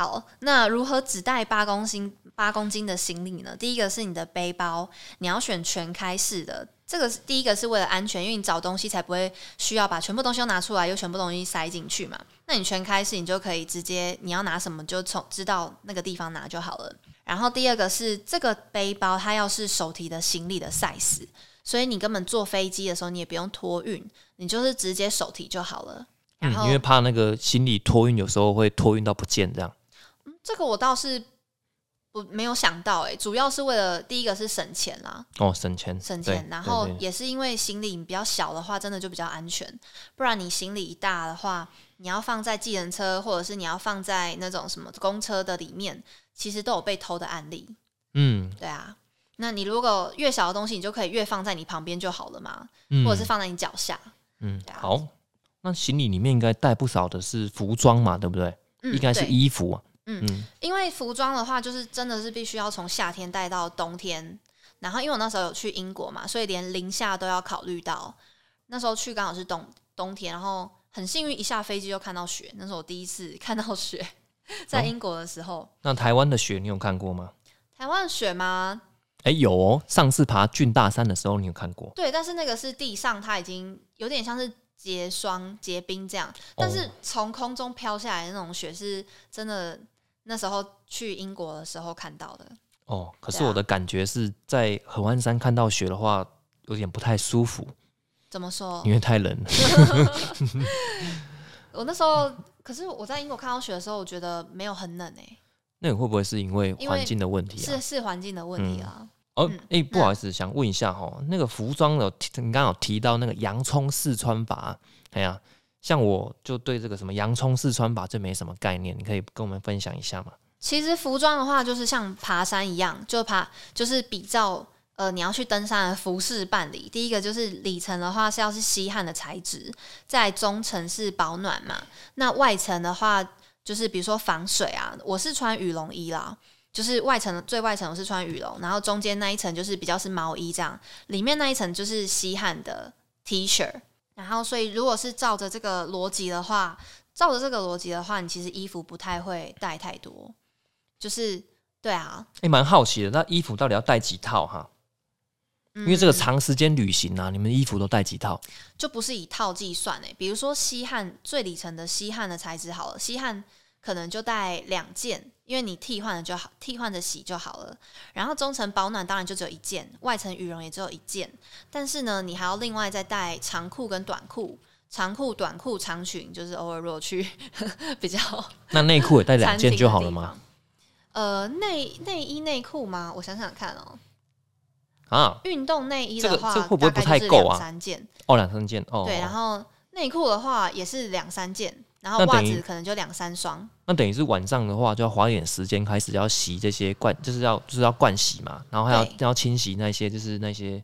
好，那如何只带八公斤八公斤的行李呢？第一个是你的背包，你要选全开式的。这个是第一个是为了安全，因为你找东西才不会需要把全部东西都拿出来，又全部东西塞进去嘛。那你全开式，你就可以直接你要拿什么就从知道那个地方拿就好了。然后第二个是这个背包，它要是手提的行李的 size，所以你根本坐飞机的时候你也不用托运，你就是直接手提就好了。嗯，因为怕那个行李托运有时候会托运到不见这样。这个我倒是不没有想到哎、主要是为了第一个是省钱啦，哦，省钱，省钱，然后也是因为行李比较小的话，真的就比较安全。不然你行李一大的话，你要放在计程车，或者是你要放在那种什么公车的里面，其实都有被偷的案例。嗯对啊，那你如果越小的东西，你就可以越放在你旁边就好了嘛，嗯，或者是放在你脚下。嗯啊好，那行李里面应该带不少的是服装嘛，对不对？嗯，应该是衣服啊，嗯嗯因为服装的话，就是真的是必须要从夏天带到冬天。然后因为我那时候有去英国嘛，所以连零下都要考虑到。那时候去刚好是冬冬天，然后很幸运一下飞机就看到雪，那是我第一次看到雪，在哦英国的时候。那台湾的雪你有看过吗？台湾雪吗？哎，有哦，上次爬郡大山的时候你有看过？对，但是那个是地上它已经有点像是结霜、结冰这样，但是哦从空中飘下来的那种雪是真的。那时候去英国的时候看到的，哦，可是我的感觉是在合欢山看到雪的话，有点不太舒服，怎么说？因为太冷了。我那时候，可是我在英国看到雪的时候，我觉得没有很冷诶、那你会不会是因为环境的问题啊是？是环境的问题啊。哦嗯，哎、不好意思，想问一下哈，那个服装的，你刚刚有提到那个洋葱四穿法，哎呀，像我就对这个什么洋葱式穿法这没什么概念，你可以跟我们分享一下吗？其实服装的话，就是像爬山一样，就爬就是比较呃你要去登山的服饰办理。第一个就是里层的话是要是吸汗的材质，在中层是保暖嘛，那外层的话就是比如说防水啊，我是穿羽绒衣啦。就是外层最外层我是穿羽绒，然后中间那一层就是比较是毛衣这样，里面那一层就是吸汗的 T 恤。然后所以如果是照着这个逻辑的话，照着这个逻辑的话，你其实衣服不太会带太多。就是对啊，哎、蛮好奇的，那衣服到底要带几套哈？因因为这个长时间旅行啊，你们衣服都带几套？就不是以套计算诶、比如说西汉最里层的西汉的材质好了，吸汗可能就带两件，因为你替换了就好，替换着洗就好了。然后中层保暖当然就只有一件，外层羽绒也只有一件，但是呢，你还要另外再带长裤跟短裤。长裤、短裤、长裙，就是偶尔如果去 比较那内裤也带两件就好了吗？呃，内内衣内裤吗？我想想看哦，啊，运动内衣的话，这会不会不太够啊三件，哦，两三件哦。对，然后内裤的话也是两三件，然后袜子可能就两三双。那等于是晚上的话，就要花一点时间开始要洗这些灌，就是要就是要灌洗嘛，然后还要对要清洗那些就是那些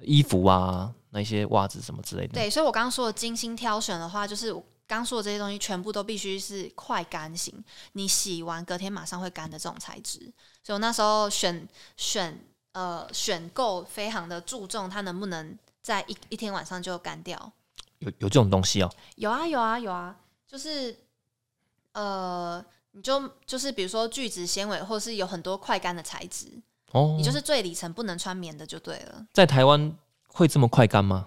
衣服啊，那些袜子什么之类的。对，所以我刚刚说的精心挑选的话，就是我刚说的这些东西全部都必须是快干型，你洗完隔天马上会干的这种材质。所以我那时候选选呃选购非常的注重它能不能在一一天晚上就干掉。有有这种东西哦。有啊有啊有啊，就是呃，你就就是比如说聚酯纤维，或是有很多快干的材质，哦，你就是最里层不能穿棉的就对了。在台湾会这么快干吗？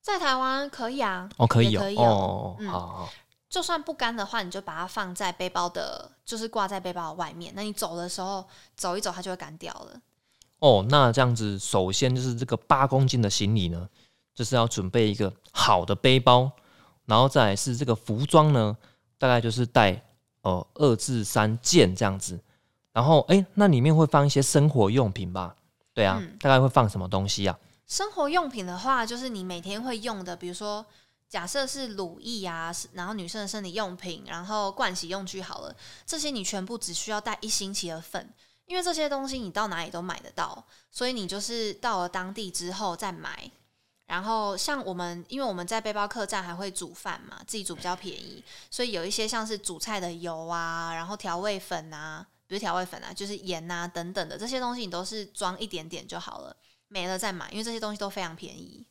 在台湾可以啊，哦，可以可以哦哦，嗯好好好，就算不干的话，你就把它放在背包的，就是挂在背包的外面。那你走的时候走一走，它就会干掉了。哦，那这样子，首先就是这个八公斤的行李呢，就是要准备一个好的背包，然后再来是这个服装呢，大概就是带呃二至三件这样子，然后哎、那里面会放一些生活用品吧？对啊，嗯大概会放什么东西啊？生活用品的话，就是你每天会用的，比如说假设是乳液啊，然后女生的生理用品，然后盥洗用具好了，这些你全部只需要带一星期的份，因为这些东西你到哪里都买得到，所以你就是到了当地之后再买。然后像我们，因为我们在背包客栈还会煮饭嘛，自己煮比较便宜，所以有一些像是煮菜的油啊，然后调味粉啊，不是调味粉啊，就是盐啊等等的这些东西，你都是装一点点就好了。没了再买，因为这些东西都非常便宜。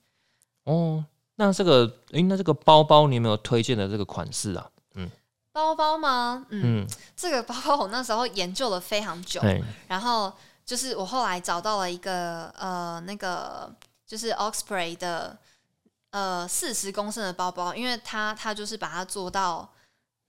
哦，那这个诶、那这个包包你有没有推荐的这个款式啊？嗯包包吗？嗯，嗯，这个包包我那时候研究了非常久，哎、然后就是我后来找到了一个呃那个就是 Oxprey 的呃四十公升的包包，因为它它就是把它做到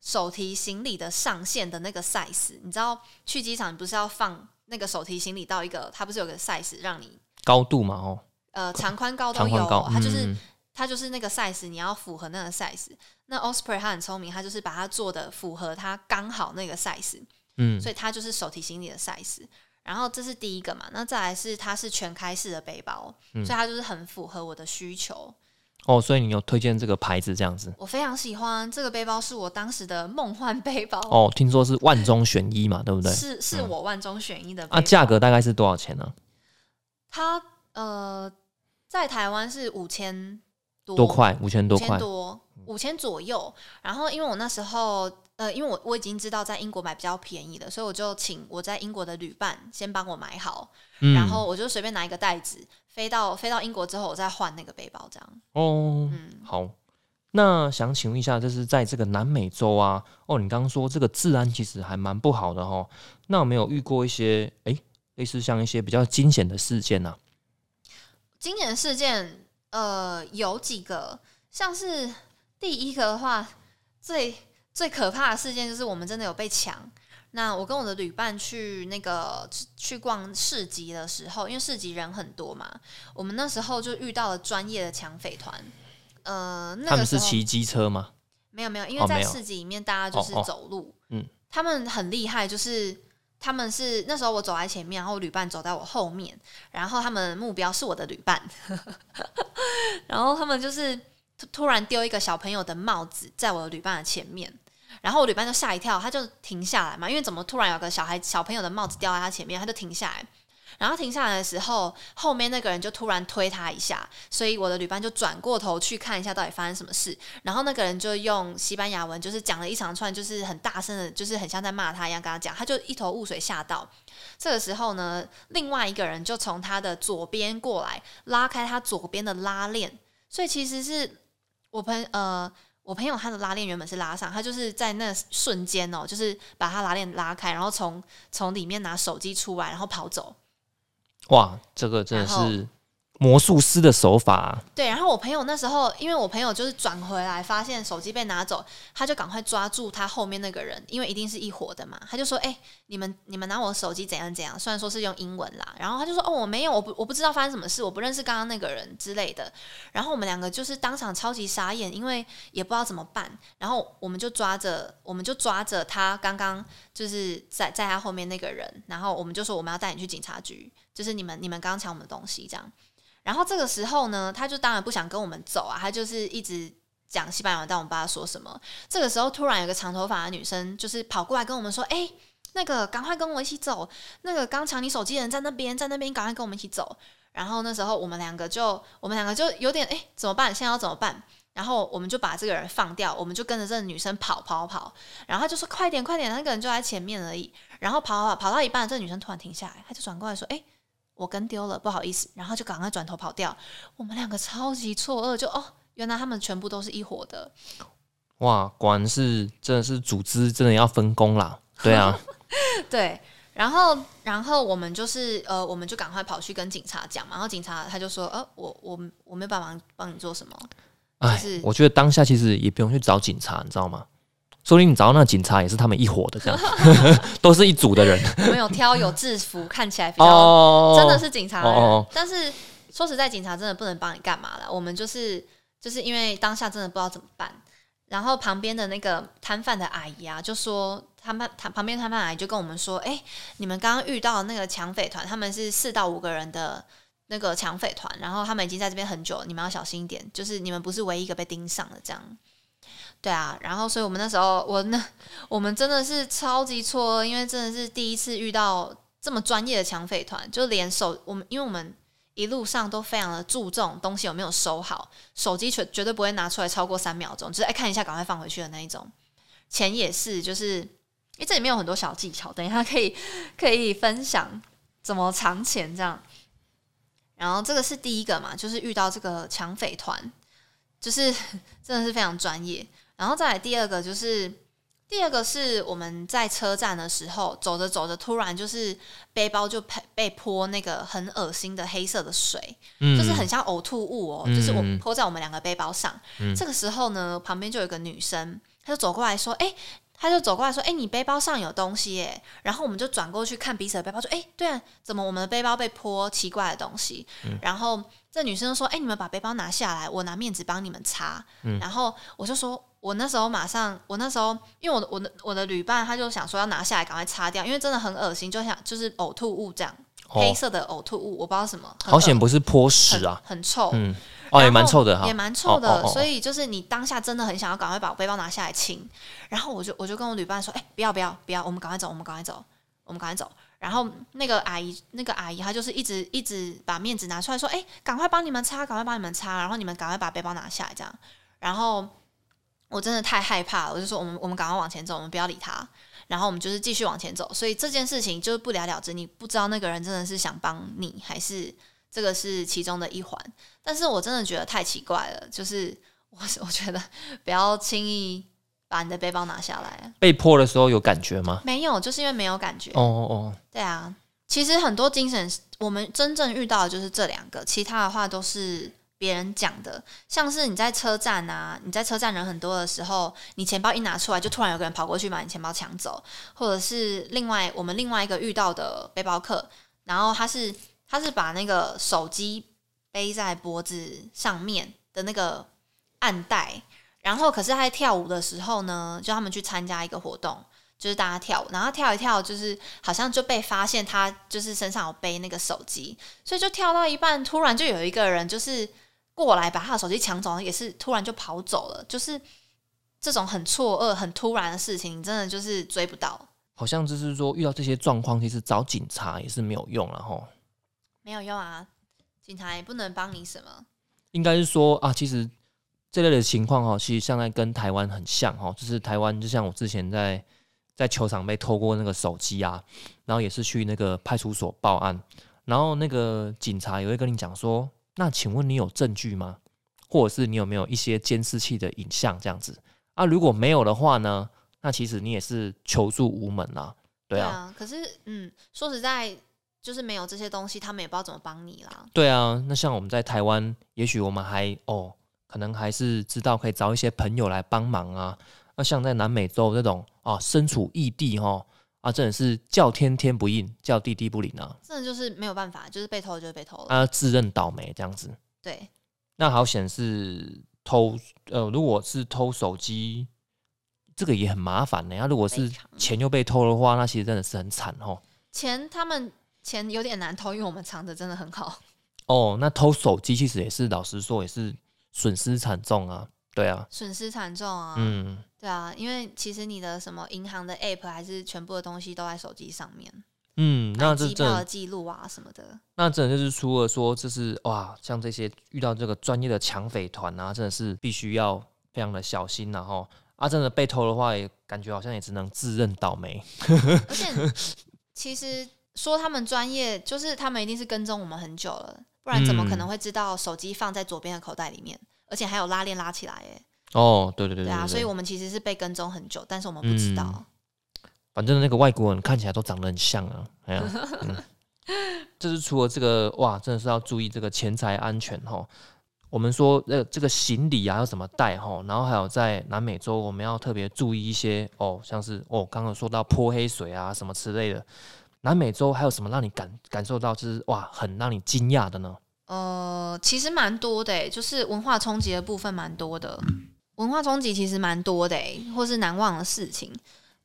手提行李的上限的那个 size。你知道去机场不是要放那个手提行李到一个，它不是有个 size 让你高度嘛，哦，呃长宽高都有它就是。嗯它就是那个 size，你要符合那个 size。那 Osprey 它很聪明，它就是把它做的符合它刚好那个 size。嗯，所以它就是手提行李的 size。然后这是第一个嘛，那再来是它是全开式的背包，嗯所以它就是很符合我的需求。哦，所以你有推荐这个牌子这样子。我非常喜欢这个背包，是我当时的梦幻背包，哦，听说是万中选一嘛，对不对？是是我万中选一的背包。啊，价格大概是多少钱呢？它呃，在台湾是五千多多块，五千多块。多，五千左右。然后因为我那时候呃，因为我我已经知道在英国买比较便宜的，所以我就请我在英国的旅伴先帮我买好，嗯然后我就随便拿一个袋子飞到飞到英国之后，我再换那个背包，这样。哦，嗯，好。那想请问一下，就是在这个南美洲啊，哦，你刚刚说这个治安其实还蛮不好的哦。那有没有遇过一些诶，类似像一些比较惊险的事件呢、经典事件呃有几个，像是第一个的话，最最可怕的事件就是我们真的有被抢。那我跟我的旅伴去那个去逛市集的时候，因为市集人很多嘛，我们那时候就遇到了专业的抢匪团。呃，那他们个是骑机车吗？没有没有，因为在市集里面大家就是哦哦走路，嗯，他们很厉害，就是他们是那时候我走在前面，然后旅伴走在我后面，然后他们目标是我的旅伴，然后他们就是突然丢一个小朋友的帽子在我的旅伴的前面。然后我旅伴就吓一跳，他就停下来嘛，因为怎么突然有个小孩小朋友的帽子掉在他前面，他就停下来。然后停下来的时候，后面那个人就突然推他一下，所以我的旅伴就转过头去看一下到底发生什么事。然后那个人就用西班牙文，就是讲了一长串，就是很大声的，就是很像在骂他一样，跟他讲，他就一头雾水，吓到。这个时候呢，另外一个人就从他的左边过来，拉开他左边的拉链，所以其实是我朋呃。我朋友他的拉链原本是拉上，他就是在那瞬间哦，就是把他拉链拉开，然后从从里面拿手机出来，然后跑走。哇，这个真的是魔术师的手法、对，然后我朋友那时候，因为我朋友就是转回来，发现手机被拿走，他就赶快抓住他后面那个人，因为一定是一伙的嘛，他就说：“哎、你们你们拿我手机怎样怎样？”虽然说是用英文啦，然后他就说：“哦，我没有，我不我不知道发生什么事，我不认识刚刚那个人之类的。”然后我们两个就是当场超级傻眼，因为也不知道怎么办，然后我们就抓着我们就抓着他刚刚就是在在他后面那个人，然后我们就说我们要带你去警察局，就是你们你们刚刚抢我们东西这样。然后这个时候呢，他就当然不想跟我们走啊，他就是一直讲西班牙文，但我们不知道说什么。这个时候突然有个长头发的女生就是跑过来跟我们说：“哎、那个赶快跟我一起走，那个刚抢你手机的人在那边，在那边，赶快跟我们一起走。”然后那时候我们两个就我们两个就有点哎、怎么办？现在要怎么办？然后我们就把这个人放掉，我们就跟着这个女生跑跑跑，然后他就说：“快点快点！”那个人就在前面而已。然后跑跑跑到一半，这个女生突然停下来，她就转过来说：“哎、我跟丢了，不好意思。”然后就赶快转头跑掉。我们两个超级错愕，就哦，原来他们全部都是一伙的。哇，果然是真的是组织真的要分工啦。对啊，对，然后然后我们就是呃，我们就赶快跑去跟警察讲嘛。然后警察他就说：“呃，我我我没办法帮你做什么。哎是，我觉得当下其实也不用去找警察，你知道吗？说不定你找到那个警察也是他们一伙的，这样 都是一组的人。我们有挑有制服，看起来比较、哦，真的是警察但是说实在，警察真的不能帮你干嘛了。我们就是就是因为当下真的不知道怎么办。然后旁边的那个摊贩的阿姨啊，就说摊贩摊旁边摊贩阿姨就跟我们说：“哎、你们刚刚遇到那个抢匪团，他们是四到五个人的那个抢匪团，然后他们已经在这边很久了，你们要小心一点，就是你们不是唯一一个被盯上的这样。”对啊，然后所以我们那时候，我那我们真的是超级错愕，因为真的是第一次遇到这么专业的抢匪团，就连手我们，因为我们一路上都非常的注重东西有没有收好，手机绝绝对不会拿出来超过三秒钟，就是哎看一下赶快放回去的那一种。钱也是，就是因为这里面有很多小技巧，等一下可以可以分享怎么藏钱这样。然后这个是第一个嘛，就是遇到这个抢匪团，就是 真的是非常专业。然后再来第二个就是。第二个是我们在车站的时候，走着走着，突然就是背包就被被泼那个很恶心的黑色的水，嗯就是很像呕吐物哦，嗯就是我泼在我们两个背包上。嗯这个时候呢，旁边就有一个女生，她就走过来说：“哎、她就走过来说：‘哎、你背包上有东西耶！’然后我们就转过去看彼此的背包，说：‘哎、对啊，怎么我们的背包被泼奇怪的东西？’嗯然后这女生就说：‘哎、你们把背包拿下来，我拿面纸帮你们擦。’然后我就说：‘我那时候马上，我那时候因为我的我的我的旅伴他就想说要拿下来赶快擦掉，因为真的很恶心，就像就是呕吐物这样，黑色的呕吐物，我不知道什么，好险不是泼屎啊，很臭，嗯，哦也蛮臭的哈，也蛮臭的，所以就是你当下真的很想要赶快把我背包拿下来清，然后我就我就跟我旅伴说，哎，不要不要不要，我们赶快走，我们赶快走，我们赶快走。然后那个阿姨，那个阿姨她就是一直一直把面纸拿出来说：“哎，赶快帮你们擦，赶快帮你们擦。”然后你们赶快把背包拿下来，这样。然后我真的太害怕了，我就说：“我们我们赶快往前走，我们不要理他。”然后我们就是继续往前走。所以这件事情就是不了了之，你不知道那个人真的是想帮你，还是这个是其中的一环。但是我真的觉得太奇怪了，就是我 我觉得不要轻易。把你的背包拿下来。被迫的时候有感觉吗？没有，就是因为没有感觉。哦哦哦。对啊，其实很多精神，我们真正遇到的就是这两个，其他的话都是别人讲的。像是你在车站啊，你在车站人很多的时候，你钱包一拿出来，就突然有个人跑过去把你钱包抢走，或者是另外我们另外一个遇到的背包客，然后他是他是把那个手机背在脖子上面的那个暗带。然后，可是他在跳舞的时候呢，就他们去参加一个活动，就是大家跳舞，然后跳一跳，就是好像就被发现他就是身上有背那个手机，所以就跳到一半，突然就有一个人就是过来把他的手机抢走，也是突然就跑走了，就是这种很错愕、很突然的事情，真的就是追不到。好像就是说遇到这些状况，其实找警察也是没有用了吼。没有用啊，警察也不能帮你什么。应该是说啊，其实。这类的情况哈，其实现在跟台湾很像哈，就是台湾就像我之前在在球场被偷过那个手机啊，然后也是去那个派出所报案，然后那个警察也会跟你讲说，那请问你有证据吗？或者是你有没有一些监视器的影像这样子啊？如果没有的话呢，那其实你也是求助无门啦，对啊。可是嗯，说实在，就是没有这些东西，他们也不知道怎么帮你啦。对啊，那像我们在台湾，也许我们还哦。可能还是知道可以找一些朋友来帮忙啊。那像在南美洲这种啊，身处异地哈啊，真的是叫天天不应，叫地地不灵啊。真的就是没有办法，就是被偷就是被偷了。啊，自认倒霉这样子。对。那好显示偷呃，如果是偷手机，这个也很麻烦的。那如果是钱又被偷的话，那其实真的是很惨哦。钱他们钱有点难偷，因为我们藏的真的很好。哦，那偷手机其实也是，老实说也是。损失惨重啊，对啊，损失惨重啊，嗯，对啊，因为其实你的什么银行的 app 还是全部的东西都在手机上面，嗯，那这机票的记录啊什么的，那真的就是除了说就是哇，像这些遇到这个专业的抢匪团啊，真的是必须要非常的小心，然后啊，真的被偷的话，也感觉好像也只能自认倒霉。而 且其实说他们专业，就是他们一定是跟踪我们很久了。不然怎么可能会知道手机放在左边的口袋里面，而且还有拉链拉起来？哎，哦，对对对，对啊，所以我们其实是被跟踪很久，但是我们不知道。反正那个外国人看起来都长得很像啊，哎呀，这是除了这个哇，真的是要注意这个钱财安全哈。我们说呃，这个行李啊要怎么带哈，然后还有在南美洲我们要特别注意一些哦，像是哦刚刚说到泼黑水啊什么之类的。南美洲还有什么让你感感受到就是哇，很让你惊讶的呢？呃，其实蛮多的，就是文化冲击的部分蛮多的。文化冲击其实蛮多的，或是难忘的事情，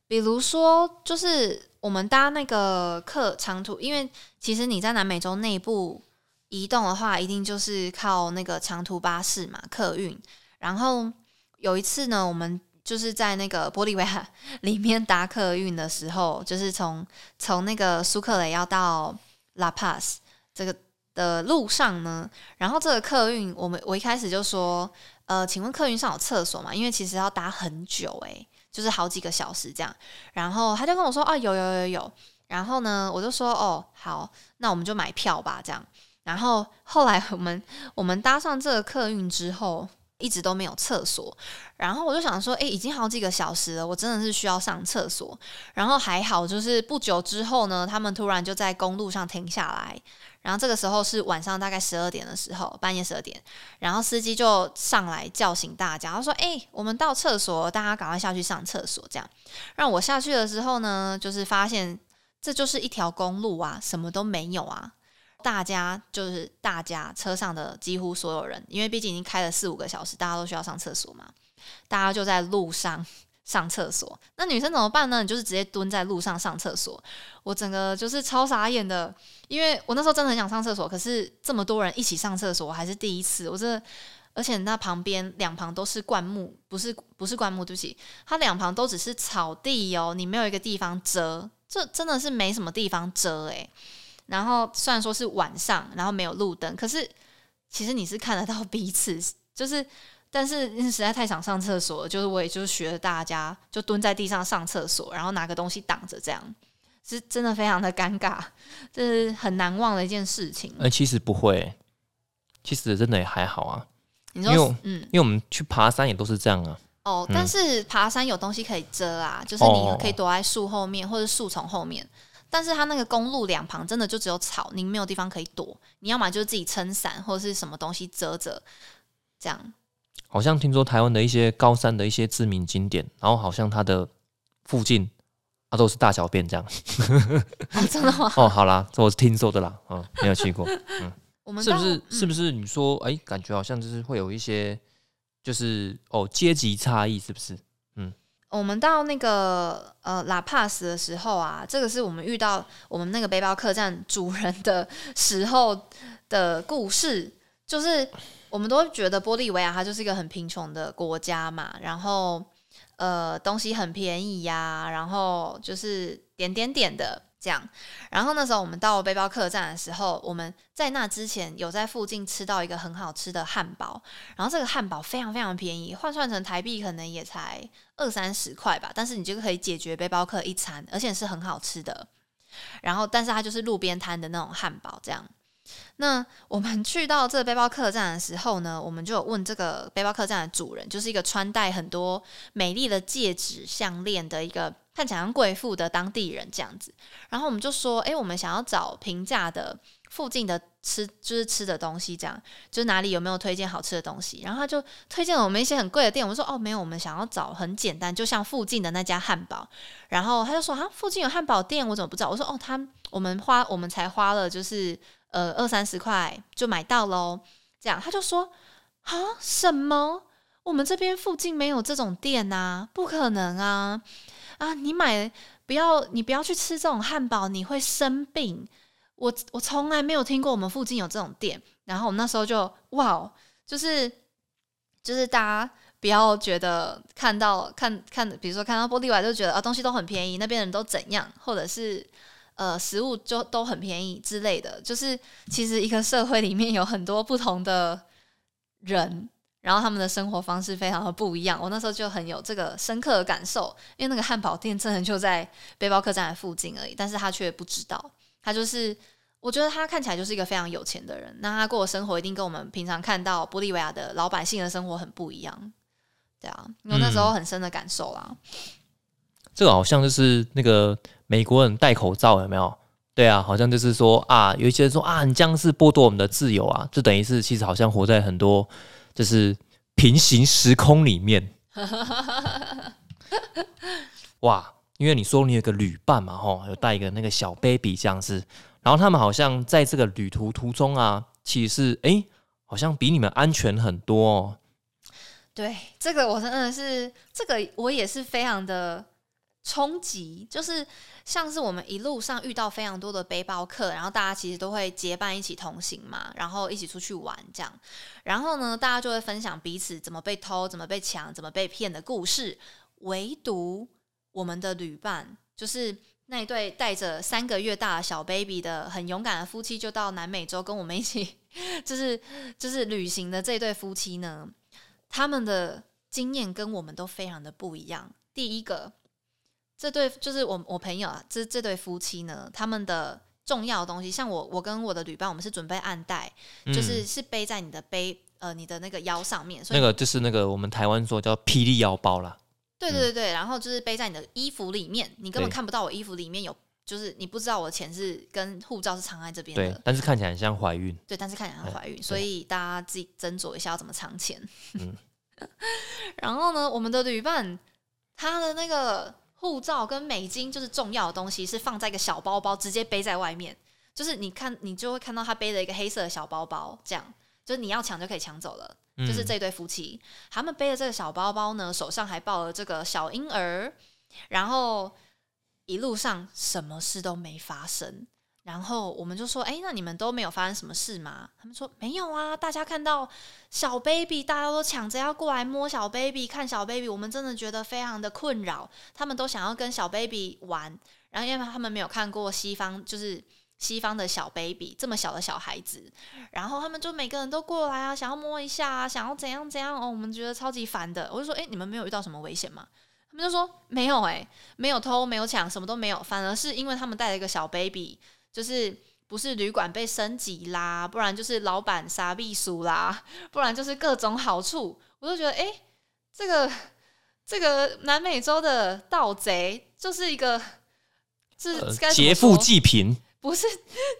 比如说就是我们搭那个客长途，因为其实你在南美洲内部移动的话，一定就是靠那个长途巴士嘛，客运。然后有一次呢，我们。就是在那个玻利维亚里面搭客运的时候，就是从 从那个苏克雷要到拉帕斯这个的路上呢，然后这个客运，我们我一开始就说，呃，请问客运上有厕所吗？因为其实要搭很久，诶，就是好几个小时这样。然后他就跟我说，哦，有有有有。然后呢，我就说，哦，好，那我们就买票吧，这样。然后后来我们我们搭上这个客运之后。一直都没有厕所，然后我就想说，哎，已经好几个小时了，我真的是需要上厕所。然后还好，就是不久之后呢，他们突然就在公路上停下来，然后这个时候是晚上大概十二点的时候，半夜十二点，然后司机就上来叫醒大家，他说：“哎，我们到厕所，大家赶快下去上厕所。”这样让我下去的时候呢，就是发现这就是一条公路啊，什么都没有啊。大家就是大家车上的几乎所有人，因为毕竟已经开了四五个小时，大家都需要上厕所嘛，大家就在路上上厕所。那女生怎么办呢？你就是直接蹲在路上上厕所。我整个就是超傻眼的，因为我那时候真的很想上厕所，可是这么多人一起上厕所，我还是第一次，我真的。而且那旁边两旁都是灌木，不是不是灌木，对不起，它两旁都只是草地哦，你没有一个地方遮，这真的是没什么地方遮诶。然后虽然说是晚上，然后没有路灯，可是其实你是看得到彼此，就是但是实在太想上厕所了，就是我也就是学了大家就蹲在地上上厕所，然后拿个东西挡着，这样是真的非常的尴尬，这是很难忘的一件事情。哎，其实不会，其实真的也还好啊。你说，嗯，因为我们去爬山也都是这样啊。哦，但是爬山有东西可以遮啊，就是你可以躲在树后面或者树丛后面。但是它那个公路两旁真的就只有草，你没有地方可以躲。你要么就是自己撑伞或者是什么东西遮着，这样。好像听说台湾的一些高山的一些知名景点，然后好像它的附近啊都是大小便这样。真的吗？哦，好啦，这我是听说的啦，嗯，没有去过，嗯。我们是不是是不是你说哎，感觉好像就是会有一些，就是哦阶级差异，是不是？嗯，我们到那个呃拉帕斯的时候啊，这个是我们遇到我们那个背包客栈主人的时候的故事，就是我们都觉得玻利维亚它就是一个很贫穷的国家嘛，然后呃东西很便宜呀，然后就是点点点的。这样，然后那时候我们到背包客栈的时候，我们在那之前有在附近吃到一个很好吃的汉堡，然后这个汉堡非常非常便宜，换算成台币可能也才二三十块吧，但是你就可以解决背包客一餐，而且是很好吃的。然后，但是它就是路边摊的那种汉堡，这样。那我们去到这个背包客栈的时候呢，我们就有问这个背包客栈的主人，就是一个穿戴很多美丽的戒指项链的一个。看起来像贵妇的当地人这样子，然后我们就说：“哎，我们想要找平价的附近的吃，就是吃的东西，这样就是哪里有没有推荐好吃的东西？”然后他就推荐了我们一些很贵的店。我们说：“哦，没有，我们想要找很简单，就像附近的那家汉堡。”然后他就说：“啊，附近有汉堡店，我怎么不知道？”我说：“哦，他我们花我们才花了就是呃二三十块就买到喽。”这样他就说：“啊，什么？我们这边附近没有这种店啊？不可能啊！”啊，你买不要，你不要去吃这种汉堡，你会生病。我我从来没有听过我们附近有这种店。然后我那时候就哇，就是就是大家不要觉得看到看看，比如说看到玻璃瓦就觉得啊东西都很便宜，那边人都怎样，或者是呃食物就都很便宜之类的。就是其实一个社会里面有很多不同的人。然后他们的生活方式非常的不一样，我那时候就很有这个深刻的感受，因为那个汉堡店真的就在背包客栈的附近而已，但是他却不知道，他就是我觉得他看起来就是一个非常有钱的人，那他过的生活一定跟我们平常看到玻利维亚的老百姓的生活很不一样，对啊，我那时候很深的感受啦。这个好像就是那个美国人戴口罩有没有？对啊，好像就是说啊，有一些人说啊，你这样是剥夺我们的自由啊，就等于是其实好像活在很多。就是平行时空里面，哇！因为你说你有个旅伴嘛，吼，有带一个那个小 baby 这样子，然后他们好像在这个旅途途中啊，其实哎，好像比你们安全很多哦。对，这个我真的是，这个我也是非常的。冲击就是像是我们一路上遇到非常多的背包客，然后大家其实都会结伴一起同行嘛，然后一起出去玩这样。然后呢，大家就会分享彼此怎么被偷、怎么被抢、怎么被骗的故事。唯独我们的旅伴，就是那一对带着三个月大的小 baby 的很勇敢的夫妻，就到南美洲跟我们一起，就是就是旅行的这对夫妻呢，他们的经验跟我们都非常的不一样。第一个。这对就是我我朋友啊，这这对夫妻呢，他们的重要的东西，像我我跟我的旅伴，我们是准备暗袋，就是是背在你的背呃你的那个腰上面，所以那个就是那个我们台湾说叫霹雳腰包啦。对对对对，然后就是背在你的衣服里面，你根本看不到我衣服里面有，就是你不知道我的钱是跟护照是藏在这边的。对，但是看起来很像怀孕。对，但是看起来像怀孕，所以大家自己斟酌一下要怎么藏钱。嗯。然后呢，我们的旅伴他的那个。护照跟美金就是重要的东西，是放在一个小包包，直接背在外面。就是你看你就会看到他背了一个黑色的小包包，这样就是你要抢就可以抢走了。就是这对夫妻，他们背着这个小包包呢，手上还抱了这个小婴儿，然后一路上什么事都没发生。然后我们就说：“哎，那你们都没有发生什么事吗？”他们说：“没有啊，大家看到小 baby，大家都抢着要过来摸小 baby，看小 baby，我们真的觉得非常的困扰。他们都想要跟小 baby 玩，然后因为他们没有看过西方，就是西方的小 baby 这么小的小孩子，然后他们就每个人都过来啊，想要摸一下啊，想要怎样怎样哦，我们觉得超级烦的。我就说，哎、你们没有遇到什么危险吗？他们就说没有、哎，没有偷，没有抢，什么都没有，反而是因为他们带了一个小 baby，就是不是旅馆被升级啦，不然就是老板杀避暑啦，不然就是各种好处。我就觉得，哎、这个这个南美洲的盗贼就是一个。是劫富说济贫，不是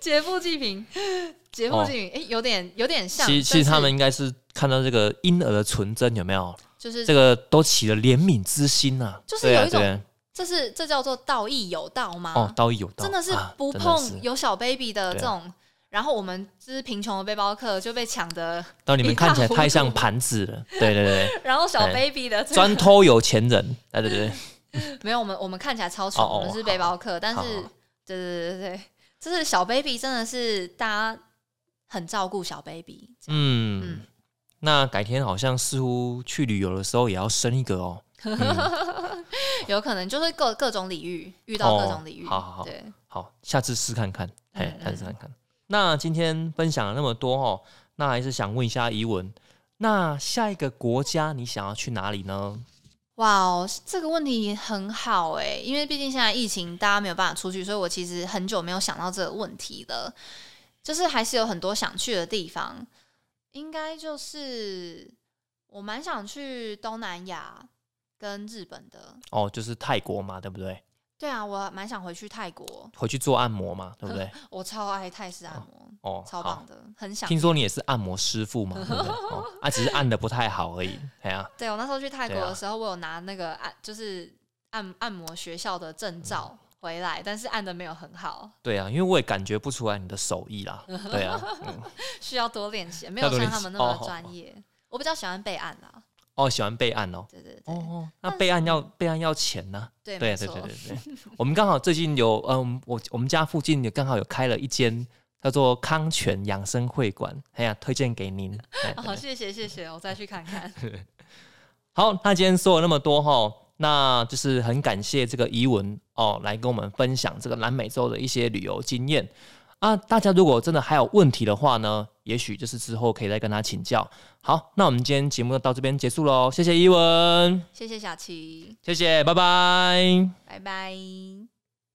劫富济贫，劫富济贫，哎、有点有点像。哦其实其实他们应该是看到这个婴儿的纯真有没有？就是这个都起了怜悯之心呐、就是有一种这是这叫做道义有道吗？哦，道义有道，真的是啊不碰有小 baby 的这种，然后我们就是贫穷的背包客就被抢的，到你们看起来太像涂盘子了，对对对，然后小哎 baby 的这个专偷有钱人，对对对，没有我们我们看起来超穷，哦哦我们是背包客，但是对对对对对，就是小 baby 真的是大家很照顾小 baby，嗯嗯，那改天好像似乎去旅游的时候也要生一个哦，嗯 有可能就是各各种领域遇到各哦种礼遇，好好好对，好，下次试看看，嘿嗯，下次试看看。那今天分享了那么多哦，那还是想问一下怡文，那下一个国家你想要去哪里呢？哇哦，这个问题很好哎，因为毕竟现在疫情，大家没有办法出去，所以我其实很久没有想到这个问题了。就是还是有很多想去的地方，应该就是我蛮想去东南亚跟日本的。哦，就是泰国嘛，对不对？对啊，我蛮想回去泰国，回去做按摩嘛，对不对？我超爱泰式按摩，哦，好超棒的，很想听说你也是按摩师傅嘛，对不对？哦，啊，只是按的不太好而已。哎呀、对我那时候去泰国对啊的时候，我有拿那个按就是按按摩学校的证照回来，但是按的没有很好，对啊，因为我也感觉不出来你的手艺啦。对啊，嗯，需要多练习，没有像他们那么专业。我比较喜欢备案啦，哦，喜欢备案哦。对对对，哦，那备案要备案要钱呢、对对对对对对，我们刚好最近有，嗯，我我们家附近也刚好有开了一间叫做康泉养生会馆，哎呀，推荐给您。哎好，谢谢谢谢，我再去看看。好，那今天说了那么多哈，那就是很感谢这个怡文哦，来跟我们分享这个南美洲的一些旅游经验啊。大家如果真的还有问题的话呢，也许就是之后可以再跟他请教。好，那我们今天节目就到这边结束喽，谢谢伊文，谢谢小琪，谢谢，拜拜。拜拜。